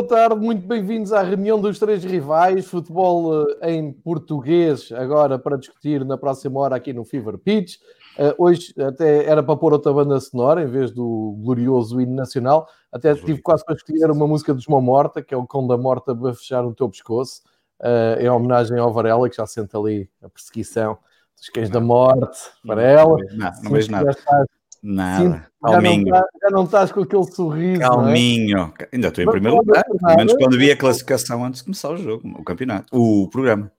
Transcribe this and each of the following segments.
Boa tarde, muito bem-vindos à reunião dos três rivais, futebol eh, em português, agora para discutir na próxima hora aqui no Fever Pitch. Uh, hoje até era para pôr outra banda sonora em vez do glorioso hino nacional. Até tive quase para escolher uma música dos Mão Morta, que é o Cão da Morta para fechar o teu pescoço, uh, em homenagem ao Varela, que já sente ali a perseguição dos cães da morte. Varela, não, não vejo nada. Nada. Sim, Calminho. Já não, tá, já não estás com aquele sorriso. Calminho. É? Ainda estou em primeiro lugar. Pelo menos quando vi a classificação antes de começar o jogo, o campeonato, o programa.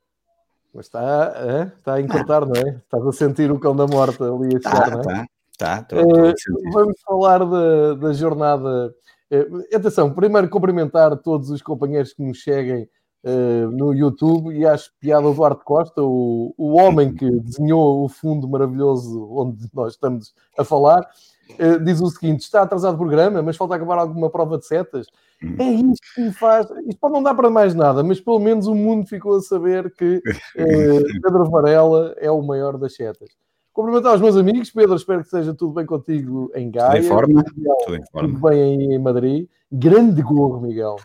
Mas está, é, está a encurtar, não é? Estás a sentir o cão da morte ali a chegar, tá, não é? Tá, tá. uh, vamos falar da, da jornada. Uh, atenção, primeiro cumprimentar todos os companheiros que nos seguem uh, no YouTube e acho piada o Duarte Costa, o, o homem que desenhou o fundo maravilhoso onde nós estamos a falar. Uh, diz o seguinte: está atrasado o programa, mas falta acabar alguma prova de setas. É isto que me faz. Isto pode não dar para mais nada, mas pelo menos o mundo ficou a saber que uh, Pedro Varela é o maior das setas. Cumprimentar os meus amigos, Pedro, espero que esteja tudo bem contigo em Gaia. Tudo em forma. Tudo, em forma. tudo bem em Madrid. Grande gorro, Miguel.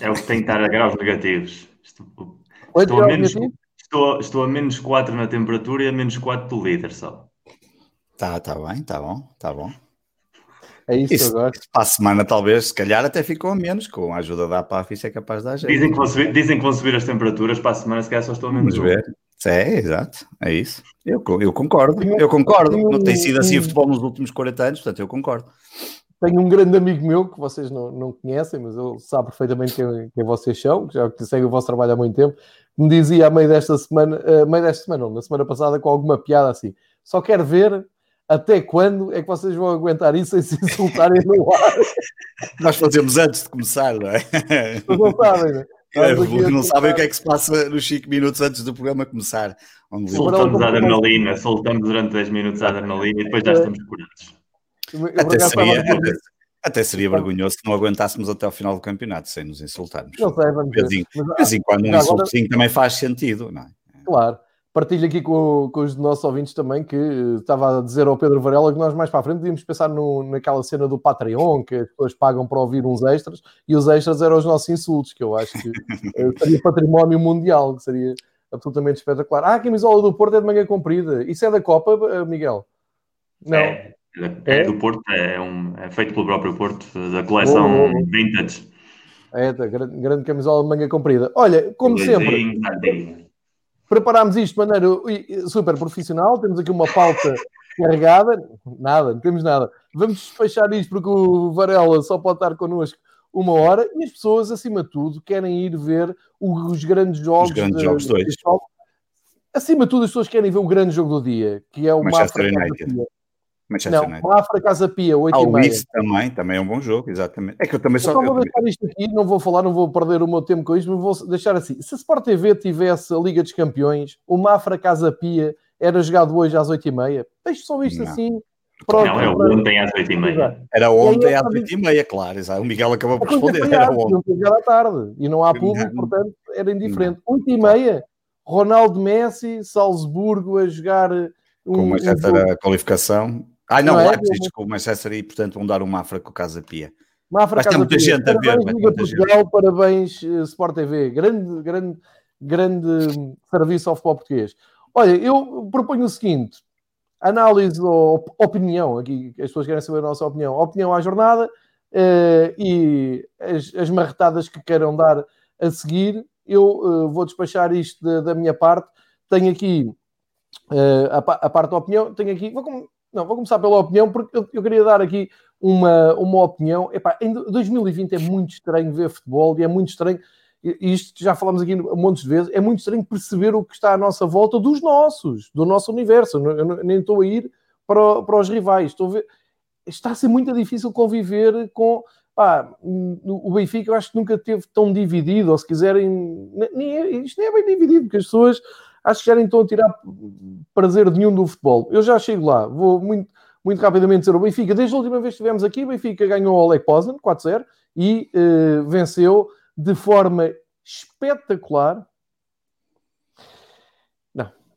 É o que tem que estar a graus negativos. Estou, estou, a menos, estou, estou, a menos 4 na temperatura e a menos 4 do líder só. Tá, tá bem, tá bom, tá bom. É isso, isso agora. Para a semana, talvez, se calhar, até ficou a menos, com a ajuda da PAF, isso é capaz de dar jeito. Dizem que, vão subir, dizem que vão subir as temperaturas para a semana, se calhar só estou a menos. Vamos ver. É, exato, é isso. Eu, eu concordo, eu concordo. Não tem sido assim o futebol nos últimos 40 anos, portanto, eu concordo. Tenho um grande amigo meu que vocês não, não conhecem, mas ele sabe perfeitamente quem, quem vocês são, que já segue o vosso trabalho há muito tempo. Me dizia a meio desta semana, uh, meio desta semana, não, na semana passada, com alguma piada assim: só quero ver até quando é que vocês vão aguentar isso sem se insultarem no ar. Nós fazemos antes de começar, não é? Mas não sabem, não é? É, não sabem o que é que se passa nos 5 minutos antes do programa começar. Soltamos a adrenalina, soltamos durante 10 minutos a adrenalina e depois já estamos curados. Até seria, até, até seria vergonhoso se não aguentássemos até ao final do campeonato sem nos insultarmos. Não sei, vamos ver. De vez em quando um insultozinho agora... também faz sentido, não é? Claro. Partilho aqui com, com, os nossos ouvintes também que estava a dizer ao Pedro Varela que nós mais para a frente podíamos pensar no, naquela cena do Patreon, que as pessoas pagam para ouvir uns extras, e os extras eram os nossos insultos, que eu acho que eh, seria património mundial, que seria absolutamente espetacular. Ah, a camisola do Porto é de manga comprida. Isso é da Copa, eh, Miguel? Não. É. É, do Porto, é, um, é, feito pelo próprio Porto, da coleção oh, Vintage. É, da grande, grande camisola de manga comprida. Olha, como sempre, preparámos isto de maneira super profissional, temos aqui uma pauta carregada, nada, não temos nada. Vamos despachar isto porque o Varela só pode estar connosco uma hora e as pessoas, acima de tudo, querem ir ver os grandes jogos. Os grandes de, jogos dois. Acima de tudo, as pessoas querem ver o grande jogo do dia, que é o Manchester United. Manchester não, United. Mafra Casa Pia, 8 ah, o Leeds também, também é um bom jogo, exatamente. É que eu também só... Eu só vou deixar isto aqui, não vou falar, não vou perder o meu tempo com isto, mas vou deixar assim. Se a Sport TV tivesse a Liga dos Campeões, o Mafra Casa Pia era jogado hoje às 8h30. Deixe só isto não. assim. Pronto, não, é ontem às 8h30. Era ontem às 8h30, claro. Exato. O Miguel acabou por responder. Era ontem. à tarde e não há público, portanto era indiferente. 8h30, Ronaldo Messi, Salzburgo a jogar. Um, Com uma um a qualificação Ai não, não é? Leipzig com o Manchester e portanto vão dar um Mafra com o Casa Pia. Mafra tem muita Pia. gente parabéns, a ver. Liga Portugal, gente. parabéns uh, Sport TV. Grande, grande, grande serviço ao futebol português. Olha, eu proponho o seguinte: análise ou opinião, aqui as pessoas querem saber a nossa opinião, opinião à jornada uh, e as, as, marretadas que queiram dar a seguir. Eu uh, vou despachar isto de, da minha parte. Tenho aqui uh, a, a, parte da opinião, tenho aqui, vou, não, vou começar pela opinião, porque eu, eu queria dar aqui uma, uma opinião. Epá, em 2020 é muito estranho ver futebol e é muito estranho, e isto já falamos aqui um monte de vezes, é muito estranho perceber o que está à nossa volta dos nossos, do nosso universo. Eu, eu nem estou a ir para, para os rivais, estou a ver. Está a ser muito difícil conviver com. Pá, o Benfica eu acho que nunca teve tão dividido, ou se quiserem, nem, é, isto nem é bem dividido, porque as pessoas acho que já estão a tirar prazer nenhum do futebol. Eu já chego lá, vou muito, muito rapidamente dizer o Benfica. Desde a última vez que estivemos aqui, o Benfica ganhou o Oleg Poznan 4-0 e uh, venceu de forma espetacular.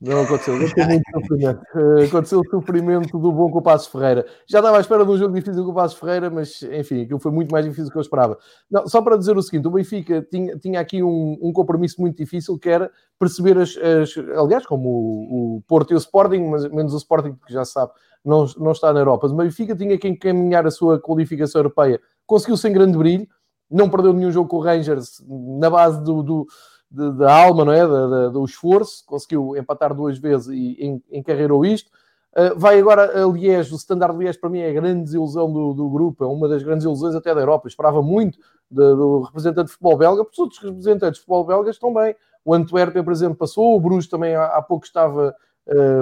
Não, aconteceu. Aconteceu muito sofrimento. Uh, aconteceu o sofrimento do bom com o Passos Ferreira. Já estava à espera de um jogo difícil com o Passos Ferreira, mas enfim, aquilo foi muito mais difícil do que eu esperava. Não, só para dizer o seguinte: o Benfica tinha, tinha aqui um, um compromisso muito difícil que era perceber as. as aliás, como o, o, Porto e o Sporting, mas menos o Sporting, porque já se sabe, não, não está na Europa. Mas o Benfica tinha que encaminhar a sua qualificação europeia. Conseguiu sem grande brilho, não perdeu nenhum jogo com o Rangers na base do, do da alma, não é? Da, do esforço, conseguiu empatar duas vezes e encarreirou isto. Uh, vai agora a Liège, o Standard Liège para mim é a grande desilusão do, do grupo, é uma das grandes ilusões até da Europa. Eu esperava muito de, do representante de futebol belga, porque os outros representantes de futebol belgas estão bem. O Antuérpia, por exemplo, passou, o Bruges também há, há pouco estava,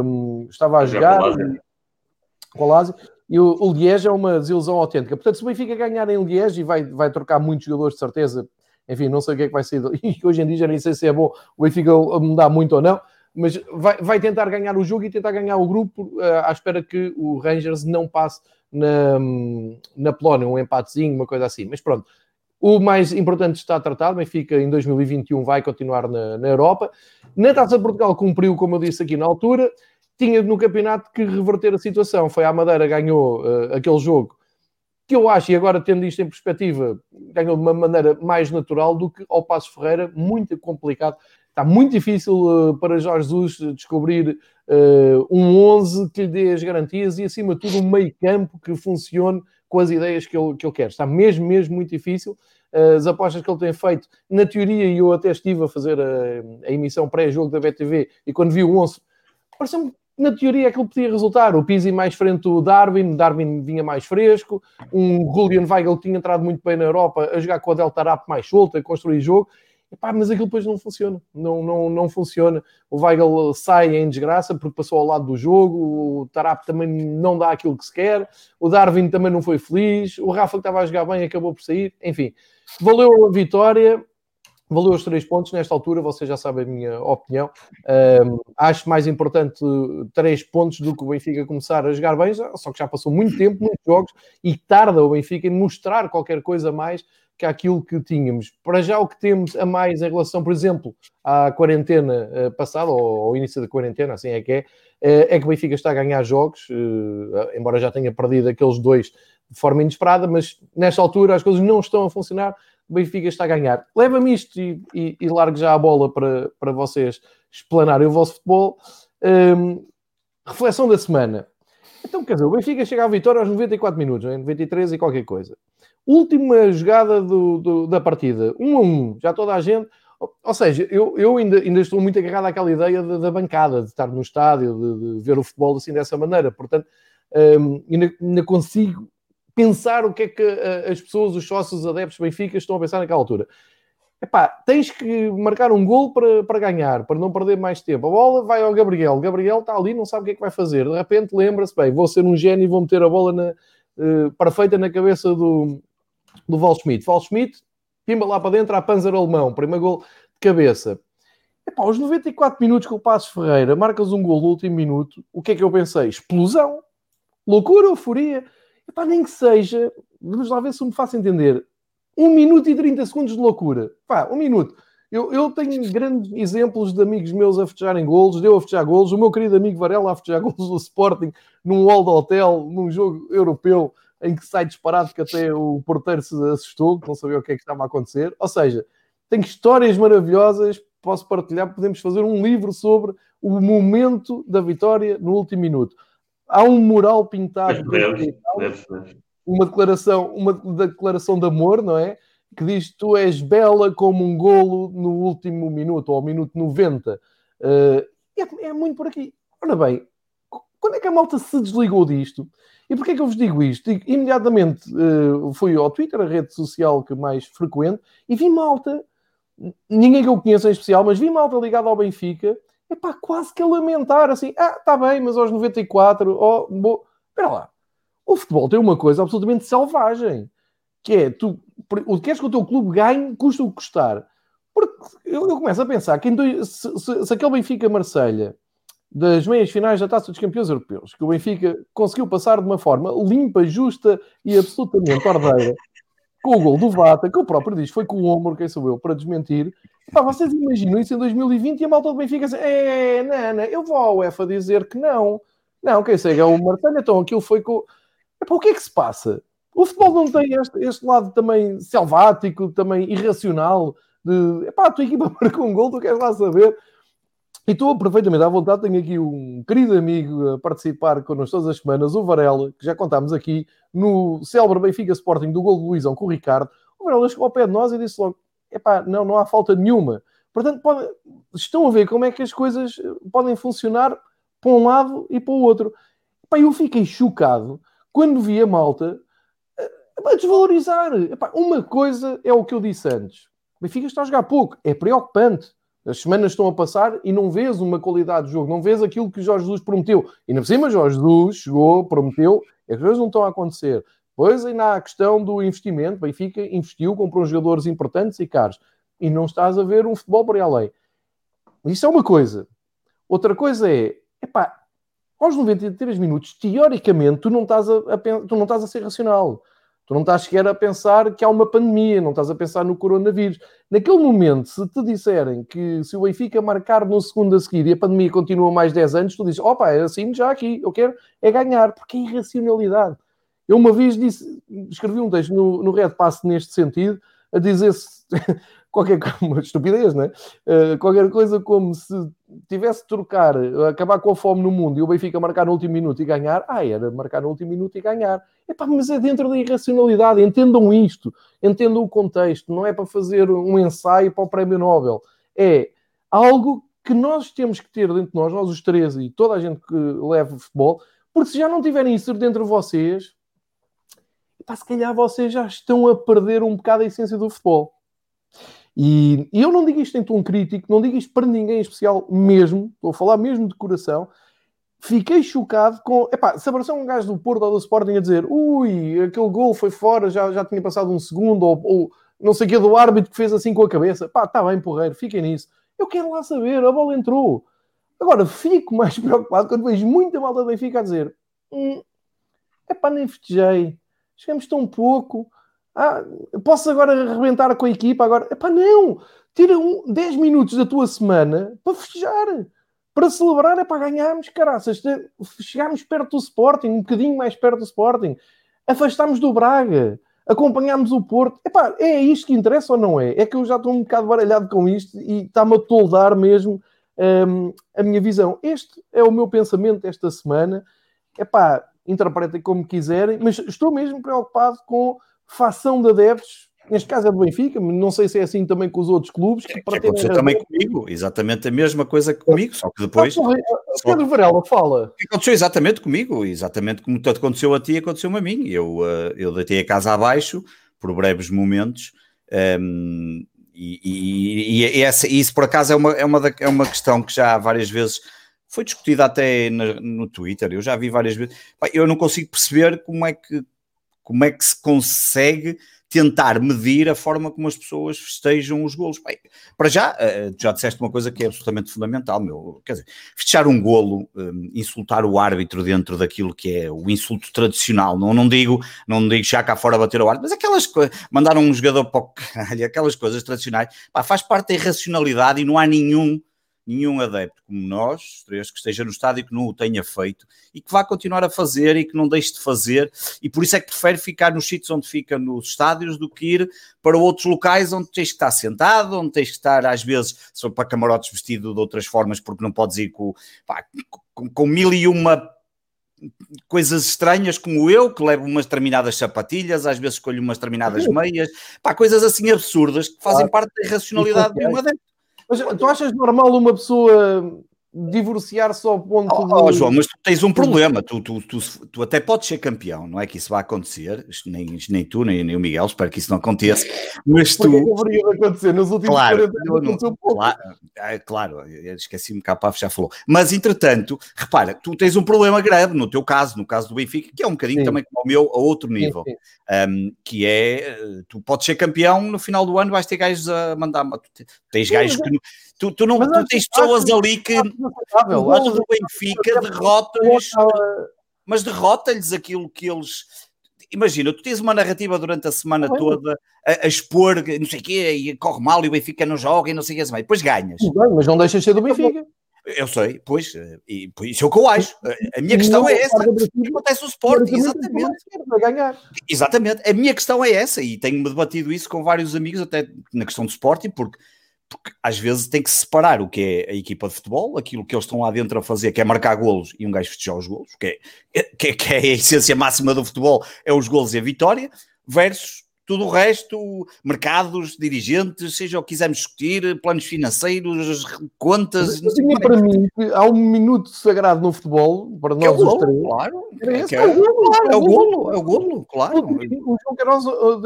um, estava a jogar com o Lazio. E o, o Liège é uma desilusão autêntica. Portanto, se o Benfica ganhar em Liège, e vai, vai trocar muitos jogadores de certeza enfim, não sei o que é que vai ser. E hoje em dia já nem sei se é bom o Benfica mudar muito ou não, mas vai, vai tentar ganhar o jogo e tentar ganhar o grupo uh, à espera que o Rangers não passe na, na Polónia, um empatezinho, uma coisa assim. Mas pronto, o mais importante está tratado. Benfica em 2021 vai continuar na, na Europa. Na Taça de Portugal cumpriu, como eu disse aqui na altura. Tinha no campeonato que reverter a situação. Foi a Madeira, ganhou uh, aquele jogo que eu acho, e agora tendo isto em perspectiva, ganhou de uma maneira mais natural do que ao Passo Ferreira, muito complicado. Está muito difícil uh, para Jorge Jesus descobrir uh, um 11 que lhe dê as garantias e, acima de tudo, um meio campo que funcione com as ideias que ele, que ele quer. Está mesmo, mesmo muito difícil. Uh, as apostas que ele tem feito, na teoria, e eu até estive a fazer a, a emissão pré-jogo da BTV, e quando vi o 11, pareceu-me na teoria aquilo podia resultar. O Pizzi mais frente do Darwin, Darwin vinha mais fresco, um Julian Weigel tinha entrado muito bem na Europa a jogar com a Delta Rap mais solta, a construir jogo. Epá, mas aquilo depois não funciona, não, não, não funciona. O Weigel sai em desgraça porque passou ao lado do jogo, o Tarap também não dá aquilo que se quer, o Darwin também não foi feliz, o Rafa que estava a jogar bem acabou por sair, enfim. Valeu a vitória, valeu os três pontos. Nesta altura, vocês já sabem a minha opinião. Um, acho mais importante três pontos do que o Benfica começar a jogar bem, só que já passou muito tempo, muitos jogos, e tarda o Benfica em mostrar qualquer coisa mais que aquilo que tínhamos. Para já, o que temos a mais em relação, por exemplo, à quarentena uh, passada, ou ao início da quarentena, assim é que é, uh, é que o Benfica está a ganhar jogos, uh, embora já tenha perdido aqueles dois de forma inesperada, mas nesta altura as coisas não estão a funcionar o Benfica está a ganhar. Leva-me isto e, e, e, largo já a bola para, para vocês explanarem o vosso futebol. Um, reflexão da semana. Então, quer dizer, o Benfica chega à vitória aos 94 minutos, é? 93 e qualquer coisa. Última jogada do, do, da partida, 1 a 1, já toda a gente. Ou seja, eu, eu ainda, ainda estou muito agarrado àquela ideia de, da bancada, de estar no estádio, de, de, ver o futebol assim dessa maneira. Portanto, um, ainda, ainda consigo pensar o que é que uh, as pessoas, os sócios, os adeptos Benfica estão a pensar naquela altura. Epá, tens que marcar um gol para, para ganhar, para não perder mais tempo. A bola vai ao Gabriel. O Gabriel está ali, não sabe o que é que vai fazer. De repente lembra-se, bem, vou ser um gênio e vou meter a bola na, uh, perfeita na cabeça do, do Val Schmidt. Val Schmidt, pimba lá para dentro, a Panzer Alemão, primeiro gol de cabeça. Epá, aos 94 minutos com o Passos Ferreira, marcas um gol no último minuto, o que é que eu pensei? Explosão, loucura, euforia. Epá, nem que seja, vamos lá ver se me faço entender, um minuto e 30 segundos de loucura. Pá, um minuto. Eu, eu tenho grandes exemplos de amigos meus a festejarem golos, deu a festejar golos, o meu querido amigo Varela a festejar golos do Sporting num hall de hotel, num jogo europeu, em que sai disparado que até o porteiro se assustou, que não sabia o que é que estava a acontecer. Ou seja, tenho histórias maravilhosas, posso partilhar, podemos fazer um livro sobre o momento da vitória no último minuto há um mural pintado, deve, deve, deve. uma declaração, uma declaração de amor, não é? Que diz: Tu és bela como um golo no último minuto, ou ao minuto 90. Uh, é, é, muito por aqui. Ora bem, quando é que a malta se desligou disto? E porquê é que eu vos digo isto? Imediatamente uh, fui ao Twitter, a rede social que mais frequento, e vi malta, ninguém que eu conheça em especial, mas vi malta ligada ao Benfica, epá, quase que a lamentar assim, ah, está bem, mas aos 94, oh, bo... espera lá. O futebol tem uma coisa absolutamente selvagem, que é, tu queres que o teu clube ganhe, custa o que custar. Porque eu, eu começo a pensar que dois, se, se, se aquele Benfica-Marselha das meias finais da Taça dos Campeões Europeus, que o Benfica conseguiu passar de uma forma limpa, justa e absolutamente ordeira, com o gol do Vata, que o próprio diz, foi com o ombro, quem sou eu, para desmentir. Pá, vocês imaginam isso em 2020 e a malta do Benfica diz, é, não, eu vou à UEFA dizer que não. Não, quem segue é o Marcelo, então aquilo foi com... Epá, o que é que se passa? O futebol não tem este, este lado também selvático, também irracional, de, epá, a tua equipa marcou um gol, tu queres lá saber... E estou perfeitamente à vontade. Tenho aqui um querido amigo a participar connosco todas as semanas, o Varela, que já contámos aqui no célebre Benfica Sporting do gol do Luizão com o Ricardo. O Varela chegou ao pé de nós e disse logo: epá, não, não há falta nenhuma. Portanto, pode, estão a ver como é que as coisas podem funcionar para um lado e para o outro. Epá, eu fiquei chocado quando vi a malta a desvalorizar. Epá, uma coisa é o que eu disse antes. O Benfica está a jogar pouco. É preocupante. As semanas estão a passar e não vês uma qualidade de jogo, não vês aquilo que Jorge Jesus prometeu. E na cima, Jorge Jesus chegou, prometeu, e as coisas não estão a acontecer. Pois ainda há a questão do investimento. Benfica investiu, comprou jogadores importantes e caros. E não estás a ver um futebol por aí além. Isso é uma coisa. Outra coisa é, epá, aos 93 minutos, teoricamente, tu não estás a, a, tu não estás a ser racional. Tu não estás sequer a pensar que há uma pandemia, não estás a pensar no coronavírus. Naquele momento, se te disserem que se o Benfica marcar no segundo a seguir e a pandemia continua mais 10 anos, tu dizes, opa, é assim já aqui, eu quero é ganhar, porque é irracionalidade. Eu uma vez disse, escrevi um texto no, no Red Pass neste sentido, a dizer-se qualquer uma estupidez, não é? Uh, qualquer coisa como se tivesse de trocar, acabar com a fome no mundo e o Benfica marcar no último minuto e ganhar, ah, era marcar no último minuto e ganhar. Epá, mas é dentro da irracionalidade, entendam isto, entendam o contexto, não é para fazer um ensaio para o Prémio Nobel, é algo que nós temos que ter dentro de nós, nós os três e toda a gente que leva futebol, porque se já não tiverem isso dentro de vocês, epá, se calhar vocês já estão a perder um bocado a essência do futebol. E, e, eu não digo isto em tom crítico, não digo isto para ninguém em especial mesmo, estou a falar mesmo de coração. Fiquei chocado com. Epá, se apareceu um gajo do Porto ou do Sporting a dizer ui, aquele gol foi fora, já, já tinha passado um segundo, ou, ou não sei o que do árbitro que fez assim com a cabeça, pá, está bem, porreiro, fiquem nisso. Eu quero lá saber, a bola entrou. Agora, fico mais preocupado quando vejo muita malta do Benfica a dizer: hum, epá, nem festejei, chegamos tão pouco ah, posso agora arrebentar com a equipa? Agora, epá, não! Tira um, 10 minutos da tua semana para festejar, para celebrar, é para ganharmos, caraças. Chegarmos perto do Sporting, um bocadinho mais perto do Sporting, afastámos do Braga, acompanhámos o Porto. Epá, é isto que interessa ou não é? É que eu já estou um bocado baralhado com isto e está-me a toldar mesmo um, a minha visão. Este é o meu pensamento esta semana. Epá, interpretem como quiserem, mas estou mesmo preocupado com fação de adeptos, neste caso é do Benfica, não sei se é assim também com os outros clubes. Que, é, que aconteceu também comigo, exatamente a mesma coisa comigo, só que depois. Ah, só... Pedro Varela fala. Aconteceu exatamente comigo, exatamente como tanto aconteceu a ti, aconteceu-me a mim. Eu, uh, eu deitei a casa abaixo por breves momentos. Um, ehm, e, e, e, essa, e isso por acaso é uma, é, uma, é uma questão que já várias vezes foi discutida até no, no Twitter. Eu já vi várias vezes. Eu não consigo perceber como é que como é que se consegue tentar medir a forma como as pessoas festejam os golos? Bem, para já, uh, já disseste uma coisa que é absolutamente fundamental, meu. Quer dizer, festejar um golo, um, insultar o árbitro dentro daquilo que é o insulto tradicional. Não, não digo, não digo já cá fora bater ao árbitro, mas aquelas coisas, mandar um jogador para o caralho, aquelas coisas tradicionais, pá, faz parte da irracionalidade e não há nenhum nenhum adepto como nós, três, que esteja no estádio que não o tenha feito e que vá continuar a fazer e que não deixe de fazer, e por isso é que prefere ficar nos sítios onde fica nos estádios do que ir para outros locais onde tens que estar sentado, onde tens que estar, às vezes, só para camarotes vestido de outras formas, porque não podes ir com, pá, com, com mil e uma coisas estranhas como eu, que levo umas determinadas sapatilhas, às vezes escolho umas determinadas meias, pá, coisas assim absurdas que fazem parte da irracionalidade de um adepto. Mas tu achas normal uma pessoa divorciar-se ao ponto oh, de... Oh, João, mas tu tens um problema, tu, tu, tu, tu, até podes ser campeão, não é que isso vai acontecer, nem, nem tu, nem, nem o Miguel, espero que isso não aconteça, mas tu... Deveria acontecer? Nos últimos claro, 40 anos, não, claro, é, claro, esqueci-me cá, Paf já falou, mas entretanto, repara, tu tens um problema grave no teu caso, no caso do Benfica, que é um bocadinho sim. também como o meu, a outro nível, sim, sim. Um, que é, tu podes ser campeão, no final do ano vais ter gajos a mandar, tens gajos que... Tu, tu, não, tu tens pessoas ali que o golo do Benfica derrota-lhes, mas derrota-lhes aquilo que eles. imagina, tu tens uma narrativa durante a semana é. toda a, a, expor não sei o quê, e corre mal e o Benfica não joga e não sei o que, assim, depois ganhas. Bem, mas não deixas de ser do Benfica. Eu sei, pois, e, pois isso é o que eu acho. A minha questão é essa. Acontece o Sporting, exatamente. Exatamente. A minha questão é essa, e tenho-me debatido isso com vários amigos, até na questão do Sporting, porque, porque às vezes tem que separar o que é a equipa de futebol, aquilo que eles estão lá dentro a fazer, que é marcar golos e um gajo festejar os golos, que é, que é, que é a essência máxima do futebol, é os golos e a vitória, versus tudo o resto, mercados, dirigentes, seja o que quisermos discutir, planos financeiros, contas. Não sei para mim, há um minuto sagrado no futebol, para nós é os três. Claro, é, é, é, o golo, é o golo, é o golo, claro. O João Queiroz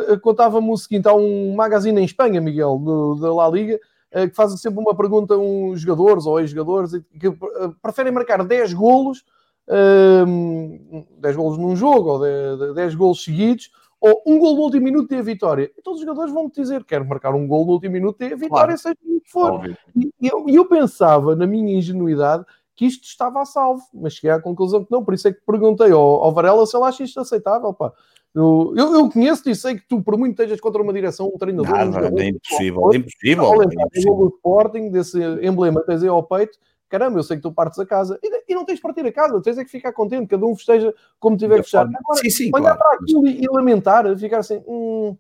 eh, contava-me o seguinte: há um magazine em Espanha, Miguel, do, da La Liga, eh, que faz sempre uma pergunta a uns jogadores ou ex-jogadores que eh, preferem marcar 10 golos, 10 golos num jogo ou 10 golos seguidos ou um gol no último minuto e a vitória. E todos os jogadores vão-te dizer: quero marcar um gol no último minuto e a vitória, claro. seja o que for. E eu, eu pensava, na minha ingenuidade, que isto estava a salvo, mas cheguei à conclusão que não. Por isso é que perguntei ao, ao Varela se ele acha isto aceitável. Pá. Eu, eu, conheço e sei que tu, por muito estejas contra uma direção, um treinador. Nada, um é impossível, é impossível. Ao lembrar é do Sporting, desse emblema tens aí ao peito, caramba, eu sei que tu partes a casa e, e não tens de partir a casa, tens é que ficar contente, cada um festeja como tiver que fechar. Agora, sim, sim, olhar claro. para aquilo e, e, lamentar, ficar assim, hum,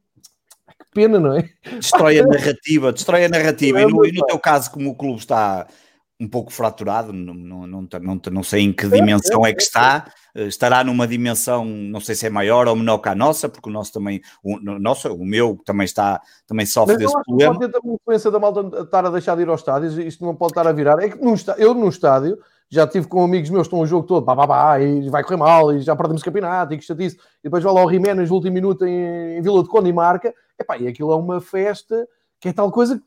que pena, não é? Destrói a narrativa, destrói a narrativa. E no, e no teu caso, como o clube está um pouco fraturado, não, não, não, não, sei em que dimensão é que está, eh, estará numa dimensão, não sei se é maior ou menor que a nossa, porque o nosso também, o, nosso, o meu também está, também sofre Mas desse problema. Pode ter também influência da malta estar a deixar de ir aos estádios, isto não pode estar a virar. É que no, eu no estádio já tive com amigos meus que estão o jogo todo, pá, pá, pá, e vai correr mal, e já perdemos o campeonato, e que chatice, e depois vai lá o Jiménez no último minuto em, em Vila de Conde e marca, epá, e aquilo é uma festa que é tal coisa que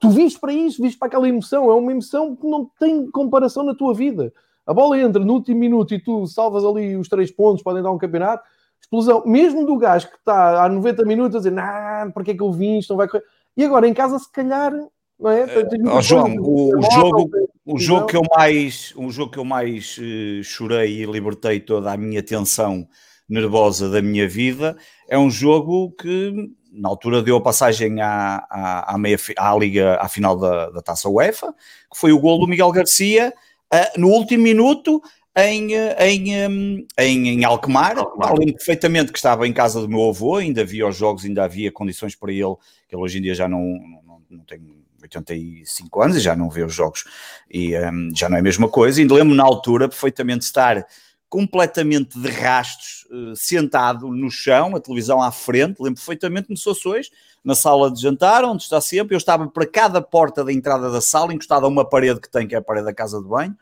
tu viste para isso, viste para aquela emoção, é uma emoção que não tem comparação na tua vida. A bola entra no último minuto e tu salvas ali os três pontos, podem dar um campeonato, explosão, mesmo do gajo que está há 90 minutos a dizer, não, porque é que eu vim, isto não vai correr. E agora em casa, se calhar, não é? Oh, João, o, o jogo, o jogo que eu mais, o jogo que eu mais uh, chorei e libertei toda a minha tensão nervosa da minha vida é um jogo que na altura deu a passagem à, à, à, meia, à Liga, à final da, da Taça UEFA, que foi o gol do Miguel Garcia uh, no último minuto em, em, um, em, em Alkmaar, Alkmaar. lembro perfeitamente que estava em casa do meu avô, ainda havia os jogos, ainda havia condições para ele, que ele hoje em dia já não, não, não tem 85 anos e já não vê os jogos e um, já não é a mesma coisa. Ainda lembro na altura perfeitamente estar completamente de rastos, uh, sentado no chão, a televisão à frente, lembro perfeitamente nos Açores, na sala de jantar, onde está sempre, eu estava para cada porta da entrada da sala, encostado a uma parede que tem, que é a parede da casa de banho,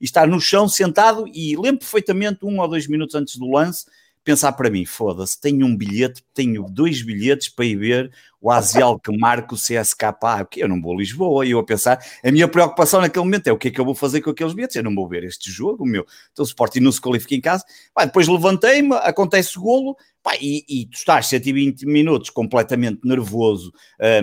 e estar no chão sentado, e lembro perfeitamente, um ou dois minutos antes do lance, pensar para mim, foda-se, tenho um bilhete, tenho dois bilhetes para ir ver o Asial que marca o CSKA, porque eu não vou a Lisboa, e eu a pensar, a minha preocupação naquele momento é o que é que eu vou fazer com aqueles bilhetes, eu não vou ver este jogo, meu, então o Sporting não se qualifica em casa, pá, depois levantei-me, acontece o golo, pá, e, e, tu estás 120 minutos completamente nervoso,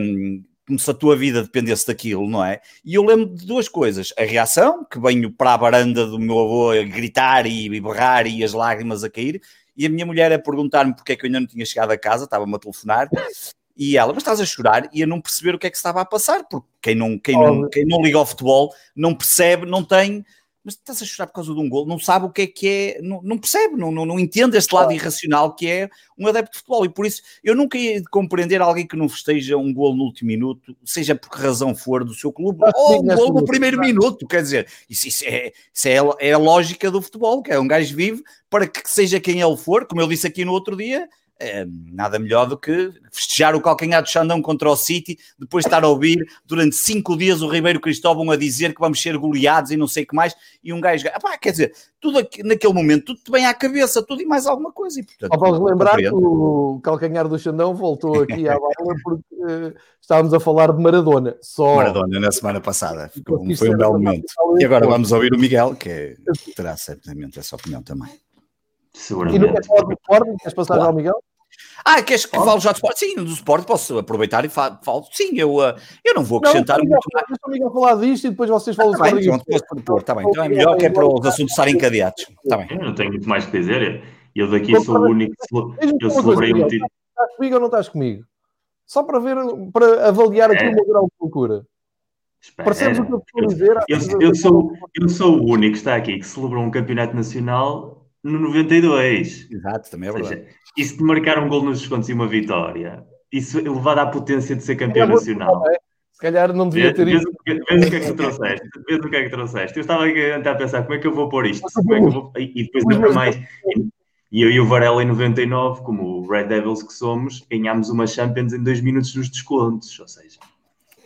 um, como se a tua vida dependesse daquilo, não é? E eu lembro de duas coisas: a reação, que venho para a varanda do meu avô a gritar e berrar e as lágrimas a cair, e a minha mulher a perguntar-me porque é que eu ainda não tinha chegado a casa, estava-me a telefonar, e ela, mas estás a chorar? E a não perceber o que é que estava a passar, porque quem não, quem não, quem não liga ao futebol não percebe, não tem mas estás a chorar por causa de um gol, não sabe o que é que é, não, não percebe, não, não, não entende este lado irracional que é um adepto de futebol, e por isso eu nunca ia compreender alguém que não festeja um gol no último minuto, seja por que razão for do seu clube, ah, ou um gol no primeiro minuto, quer dizer, isso, isso, é, isso é, é a lógica do futebol, que é um gajo vive para que seja quem ele for, como eu disse aqui no outro dia, é, nada melhor do que festejar o calcanhar do Xandão contra o City, depois estar a ouvir durante cinco dias o Ribeiro Cristóvão a dizer que vamos ser goleados e não sei o que mais, e um gajo, epá, quer dizer, tudo aqui, naquele momento, tudo te vem à cabeça, tudo e mais alguma coisa. E, portanto, Podes lembrar que o calcanhar do Xandão voltou aqui à bola porque uh, estávamos a falar de Maradona. Só... Maradona na semana passada, Ficou, foi um belo momento. E agora vamos ouvir o Miguel, que é, terá certamente essa opinião também. E não queres falar do Sporting? Queres passar claro. ao Miguel? Ah, queres que fale já do Sport? Sim, do Sport posso aproveitar e falo. Sim, eu, uh, eu não vou acrescentar não, muito mais. Deixa o Miguel falar disto e depois vocês falam sobre isso. Está bem, posso propor, está bem. Então é melhor que é para os assuntos estarem encadeados. Está bem. Eu não tenho muito mais que dizer. Eu daqui sou o único que eu celebrei um título. Estás comigo ou não estás comigo? Só para ver, para avaliar aqui é. o meu grau de loucura. Percebes o que eu estou a dizer? Eu, eu, sou, eu sou o único que está aqui que celebrou um campeonato nacional no 92. Exato, também é verdade. Seja, isso de marcar um gol nos descontos e uma vitória, isso elevado à potência de ser campeão nacional. É. Se calhar não devia ter isso. Vês o que é que tu trouxeste? Vês o que é que trouxeste? Eu estava a a pensar como é que eu vou pôr isto? Como é que eu vou... E depois ainda mais. E eu e o Varela em 99, como Red Devils que somos, ganhámos uma Champions em dois minutos nos descontos. Ou seja,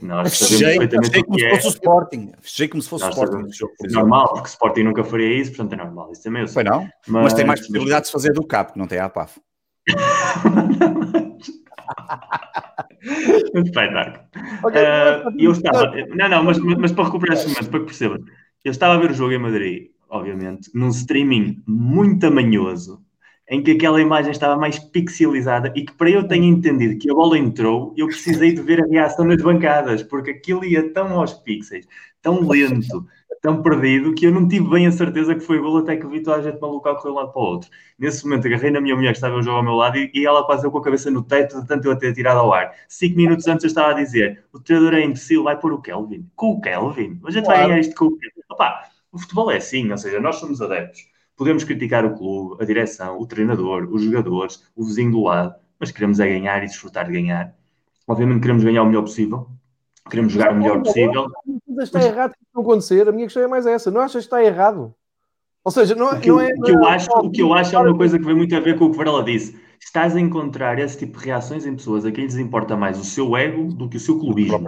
nós sabemos perfeitamente como se é. fosse o Sporting. Fechei como se fosse o Sporting. Jogo, por normal, porque o Sporting nunca faria isso, portanto é normal. Isso também eu sei. Foi não? Mas, mas tem mais possibilidades de fazer do CAP, que não tem a APAF. Espetáculo. Okay, uh, eu estava. Não, não, mas, mas, para recuperar esse momento, para que percebam, eu estava a ver o jogo em Madrid, obviamente, num streaming muito amanhoso em que aquela imagem estava mais pixelizada e que para eu tenha entendido que a bola entrou, eu precisei de ver a reação nas bancadas, porque aquilo ia tão aos pixels, tão lento, tão perdido, que eu não tive bem a certeza que foi gol até que vi toda a gente maluca correr de um lado para o outro. Nesse momento agarrei na minha mulher que estava a jogar ao meu lado e, e ela quase com a cabeça no teto, de tanto eu a ter tirado ao ar. Cinco minutos antes eu estava a dizer, o treinador é imbecil, vai pôr o Kelvin. Com o Kelvin? A gente claro. vai ganhar isto com o Kelvin. Opa, o futebol é assim, ou seja, nós somos adeptos Podemos criticar o clube, a direção, o treinador, os jogadores, o vizinho do lado, mas queremos é ganhar e desfrutar de ganhar. Obviamente queremos ganhar o melhor possível, queremos jogar o melhor possível. Mas está errado que não acontecer. A minha questão é mais essa. Não achas que está errado? Ou seja, não, o que, não é. O que, eu acho, o que eu acho é uma coisa que vem muito a ver com o que Varela disse. Estás a encontrar esse tipo de reações em pessoas a quem lhes importa mais o seu ego do que o seu clubismo.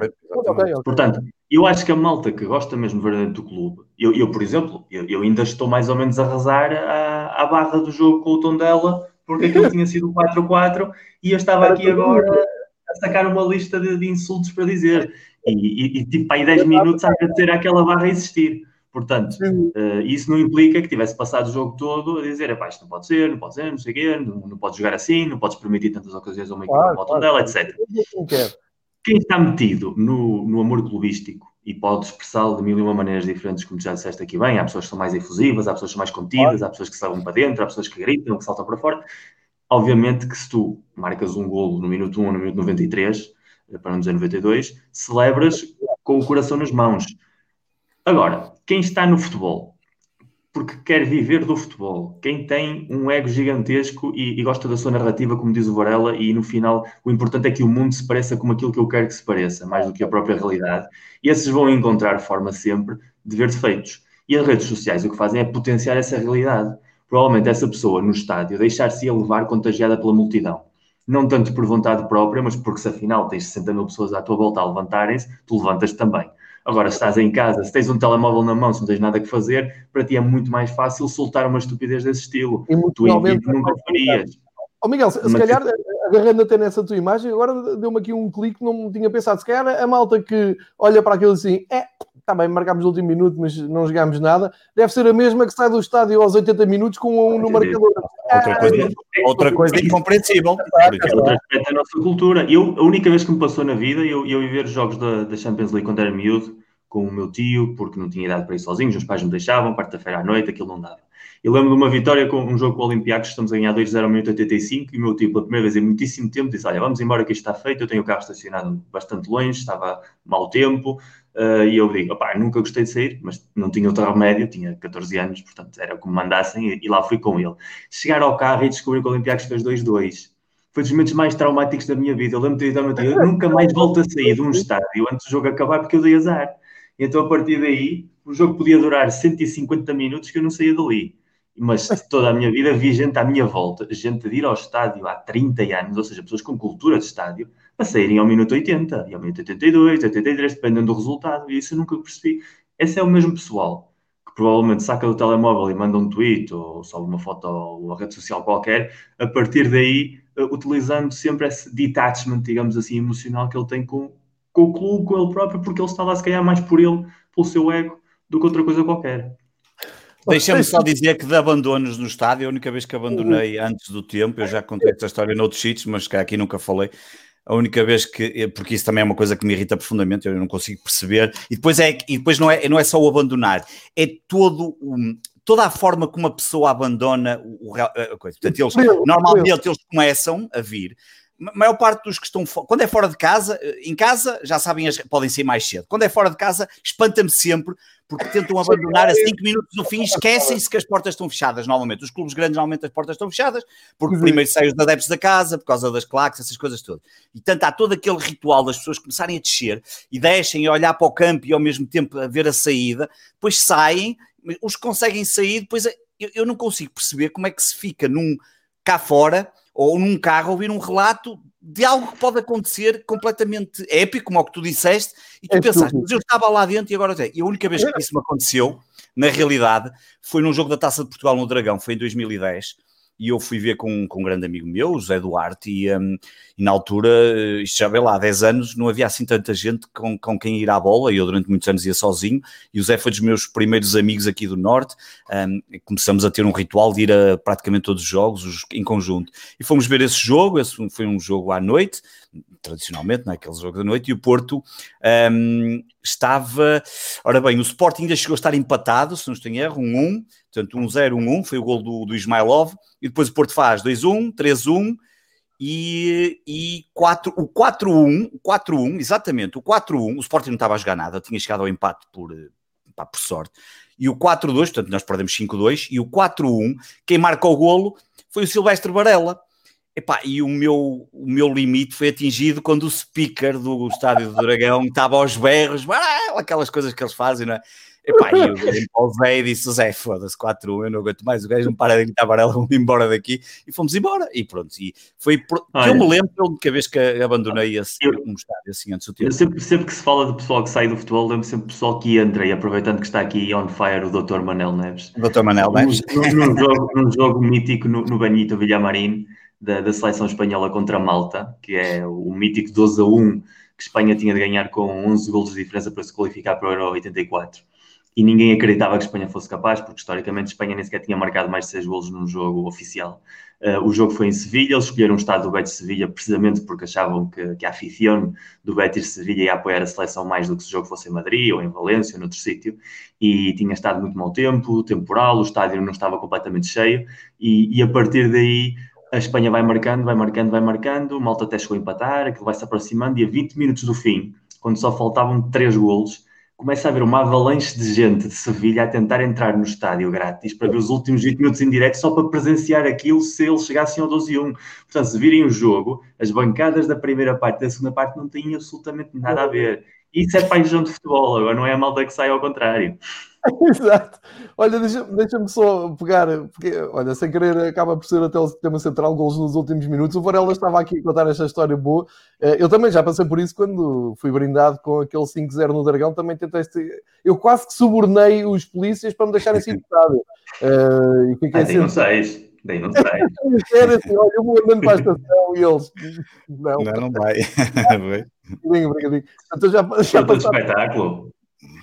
Portanto, eu acho que a malta que gosta mesmo verdadeiramente do clube, eu, eu por exemplo, eu, eu, ainda estou mais ou menos a rezar à, barra do jogo com o tom dela, porque aquilo tinha sido 4-4 e eu estava aqui agora a sacar uma lista de, de insultos para dizer. E, e, e tipo, aí 10 minutos a agradecer aquela barra existir. Portanto, uh, isso não implica que tivesse passado o jogo todo a dizer, isto não pode ser, não pode ser, não sei o quê, não, não podes jogar assim, não podes permitir tantas ocasiões a uma equipa claro, como claro, dela, etc quem está metido no, no amor clubístico e pode expressá-lo de mil e uma maneiras diferentes, como já disseste aqui bem, há pessoas que são mais efusivas, há pessoas que são mais contidas, há pessoas que saltam para dentro, há pessoas que gritam, que saltam para fora. Obviamente que se tu marcas um golo no minuto 1 ou no minuto 93, para não dizer 92, celebras com o coração nas mãos. Agora, quem está no futebol porque quer viver do futebol. Quem tem um ego gigantesco e, e, gosta da sua narrativa, como diz o Varela, e no final o importante é que o mundo se pareça como aquilo que eu quero que se pareça, mais do que a própria realidade. E esses vão encontrar forma sempre de ver defeitos. E as redes sociais o que fazem é potenciar essa realidade. Provavelmente essa pessoa no estádio deixar-se levar contagiada pela multidão. Não tanto por vontade própria, mas porque se afinal tens 60 mil pessoas à tua volta a levantarem-se, tu levantas também. Agora, se estás em casa, se tens um telemóvel na mão, se não tens nada que fazer, para ti é muito mais fácil soltar uma estupidez desse estilo. E tu em nunca farias. Oh, Miguel, se, se calhar, agarrando até nessa tua imagem, agora deu-me aqui um clique, não tinha pensado. Se calhar a malta que olha para aquilo assim, é, está bem, marcámos no último minuto, mas não jogámos nada, deve ser a mesma que sai do estádio aos 80 minutos com um no marcador. Outra coisa, outra coisa incompreensível. Outra aspecto da nossa cultura. Eu, a única vez que me passou na vida, eu, eu ia ver jogos da, da Champions League quando era miúdo, com o meu tio, porque não tinha idade para ir sozinho, os meus pais me deixavam, quarta-feira à noite, aquilo não dava. Eu lembro de uma vitória com um jogo com o Olympiacos, estamos a ganhar 2-0 ao minuto 85, e o meu tio, pela primeira vez em muitíssimo tempo, disse: Olha, vamos embora que isto está feito. Eu tenho o carro estacionado bastante longe, estava mau tempo, uh, e eu digo: Opá, nunca gostei de sair, mas não tinha outro remédio, tinha 14 anos, portanto era como mandassem, e, e lá fui com ele. Chegar ao carro e descobrir que o Olympiacos fez 2-2 foi dos momentos mais traumáticos da minha vida. Eu lembro de tio: Eu nunca mais volto a sair de um estádio antes do jogo acabar porque eu dei azar. Então, a partir daí, o jogo podia durar 150 minutos que eu não saía dali. Mas toda a minha vida vi gente à minha volta, gente de ir ao estádio há 30 anos, ou seja, pessoas com cultura de estádio, a saírem ao minuto 80, e ao minuto 82, 83, dependendo do resultado, e isso eu nunca percebi. Esse é o mesmo pessoal que provavelmente saca do telemóvel e manda um tweet ou sobe uma foto ou uma rede social qualquer, a partir daí, eh, utilizando sempre esse detachment, digamos assim, emocional que ele tem com, com o clube, com ele próprio, porque ele está lá se calhar mais por ele, pelo seu ego, do que outra coisa qualquer. Deixa-me só dizer que de abandonos no estádio, a única vez que abandonei antes do tempo, eu já contei esta história noutros sítios, mas que aqui nunca falei. A única vez que, porque isso também é uma coisa que me irrita profundamente, eu não consigo perceber. E depois, é, e depois não, é, não é só o abandonar, é todo o, toda a forma como a pessoa abandona o, o a coisa. Portanto, eles, normalmente eles começam a vir maior parte dos que estão quando é fora de casa, em casa já sabem, as, podem ser mais cedo. Quando é fora de casa, espanta-me sempre porque tentam abandonar a 5 minutos do fim, esquecem-se que as portas estão fechadas novamente. Os clubes grandes normalmente as portas estão fechadas, porque primeiro saem os adeptos da casa, por causa das claques, essas coisas todas. E tanto há todo aquele ritual das pessoas começarem a descer e deixem a olhar para o campo e ao mesmo tempo a ver a saída, depois saem, os que conseguem sair, depois eu, eu não consigo perceber como é que se fica num cá fora ou num carro ouvir um relato de algo que pode acontecer completamente épico, como o que tu disseste, e tu é pensaste, mas eu estava lá dentro e agora até. E a única vez que isso me aconteceu, na realidade, foi num jogo da Taça de Portugal no Dragão, foi em 2010 e eu fui ver com, com um grande amigo meu, o José Duarte, e, um, e na altura, eh, isto já veio lá há 10 anos, não havia assim tanta gente com, com quem ir à bola, e eu durante muitos anos ia sozinho, e o Zé foi dos meus primeiros amigos aqui do Norte, um, começamos a ter um ritual de ir a praticamente todos os jogos os, em conjunto, e fomos ver esse jogo, esse foi um jogo à noite, tradicionalmente, não é? jogo da noite, e o Porto um, estava. Ora bem, o Sporting ainda chegou a estar empatado, se não estou em erro, 1-1, portanto 1-0, 1-1, foi o gol do, do Ismailov, e depois o Porto faz 2-1, 3-1 e, e 4, o 4-1, 4-1, exatamente, o 4-1, o Sporting não estava a jogar nada, tinha chegado ao empate por, pá, por sorte. E o 4-2, portanto nós perdemos 5-2, e o 4-1, quem marca o golo foi o Silvestre Varela Epá, e o meu, o meu limite foi atingido quando o speaker do Estádio do Dragão estava aos berros, aquelas coisas que eles fazem, não é? Epá, e eu para Zé e disse: Zé, foda-se, 4-1, eu não aguento mais. O gajo não para de gritar varela, vamos embora daqui. E fomos embora. E pronto. E foi por... eu me lembro a única vez que abandonei esse, eu, um estádio assim antes do tempo. Sempre, sempre que se fala de pessoal que sai do futebol, lembro sempre do pessoal que entra. E aproveitando que está aqui on fire o Dr. Manel Neves. Dr. Manel Neves. Num, jogo, num jogo mítico no, no Banito Villamarim da, da, seleção espanhola contra Malta, que é o mítico 12 a 1 que Espanha tinha de ganhar com 11 golos de diferença para se qualificar para o Euro 84. E ninguém acreditava que Espanha fosse capaz, porque historicamente Espanha nem sequer tinha marcado mais de 6 golos num jogo oficial. Uh, o jogo foi em Sevilha, eles escolheram o estado do Betis Sevilha precisamente porque achavam que, que a afición do Betis Sevilha ia apoiar a seleção mais do que se o jogo fosse em Madrid ou em Valência ou noutro sítio. E tinha estado muito mau tempo, temporal, o estádio não estava completamente cheio. E, e a partir daí a Espanha vai marcando, vai marcando, vai marcando, Malta até chegou a empatar, aquilo vai se aproximando e a 20 minutos do fim, quando só faltavam 3 golos, começa a haver uma avalanche de gente de Sevilha a tentar entrar no estádio grátis para ver os últimos 20 minutos em direto só para presenciar aquilo se eles chegassem ao 12 e 1. Portanto, se virem o jogo, as bancadas da primeira parte e da segunda parte não têm absolutamente nada a ver. Isso é paixão de futebol, agora não é a malta que sai ao contrário. Exato. Olha, deixa-me deixa só pegar, porque, olha, sem querer, acaba por ser até o tema central, gols nos últimos minutos. O Varela estava aqui a contar esta história boa. Eh, eu também já passei por isso quando fui brindado com aquele 5-0 no Dragão. Também tentei. Eu quase que subornei os polícias para me deixarem assim deputado. Uh, e fiquei ah, assim. Não sei. Daí não sai. Era assim, olha, eu vou andando para a estação e eles. Não, não, não vai. Obrigadinho, obrigadinho. Então já, já passaram... espetáculo.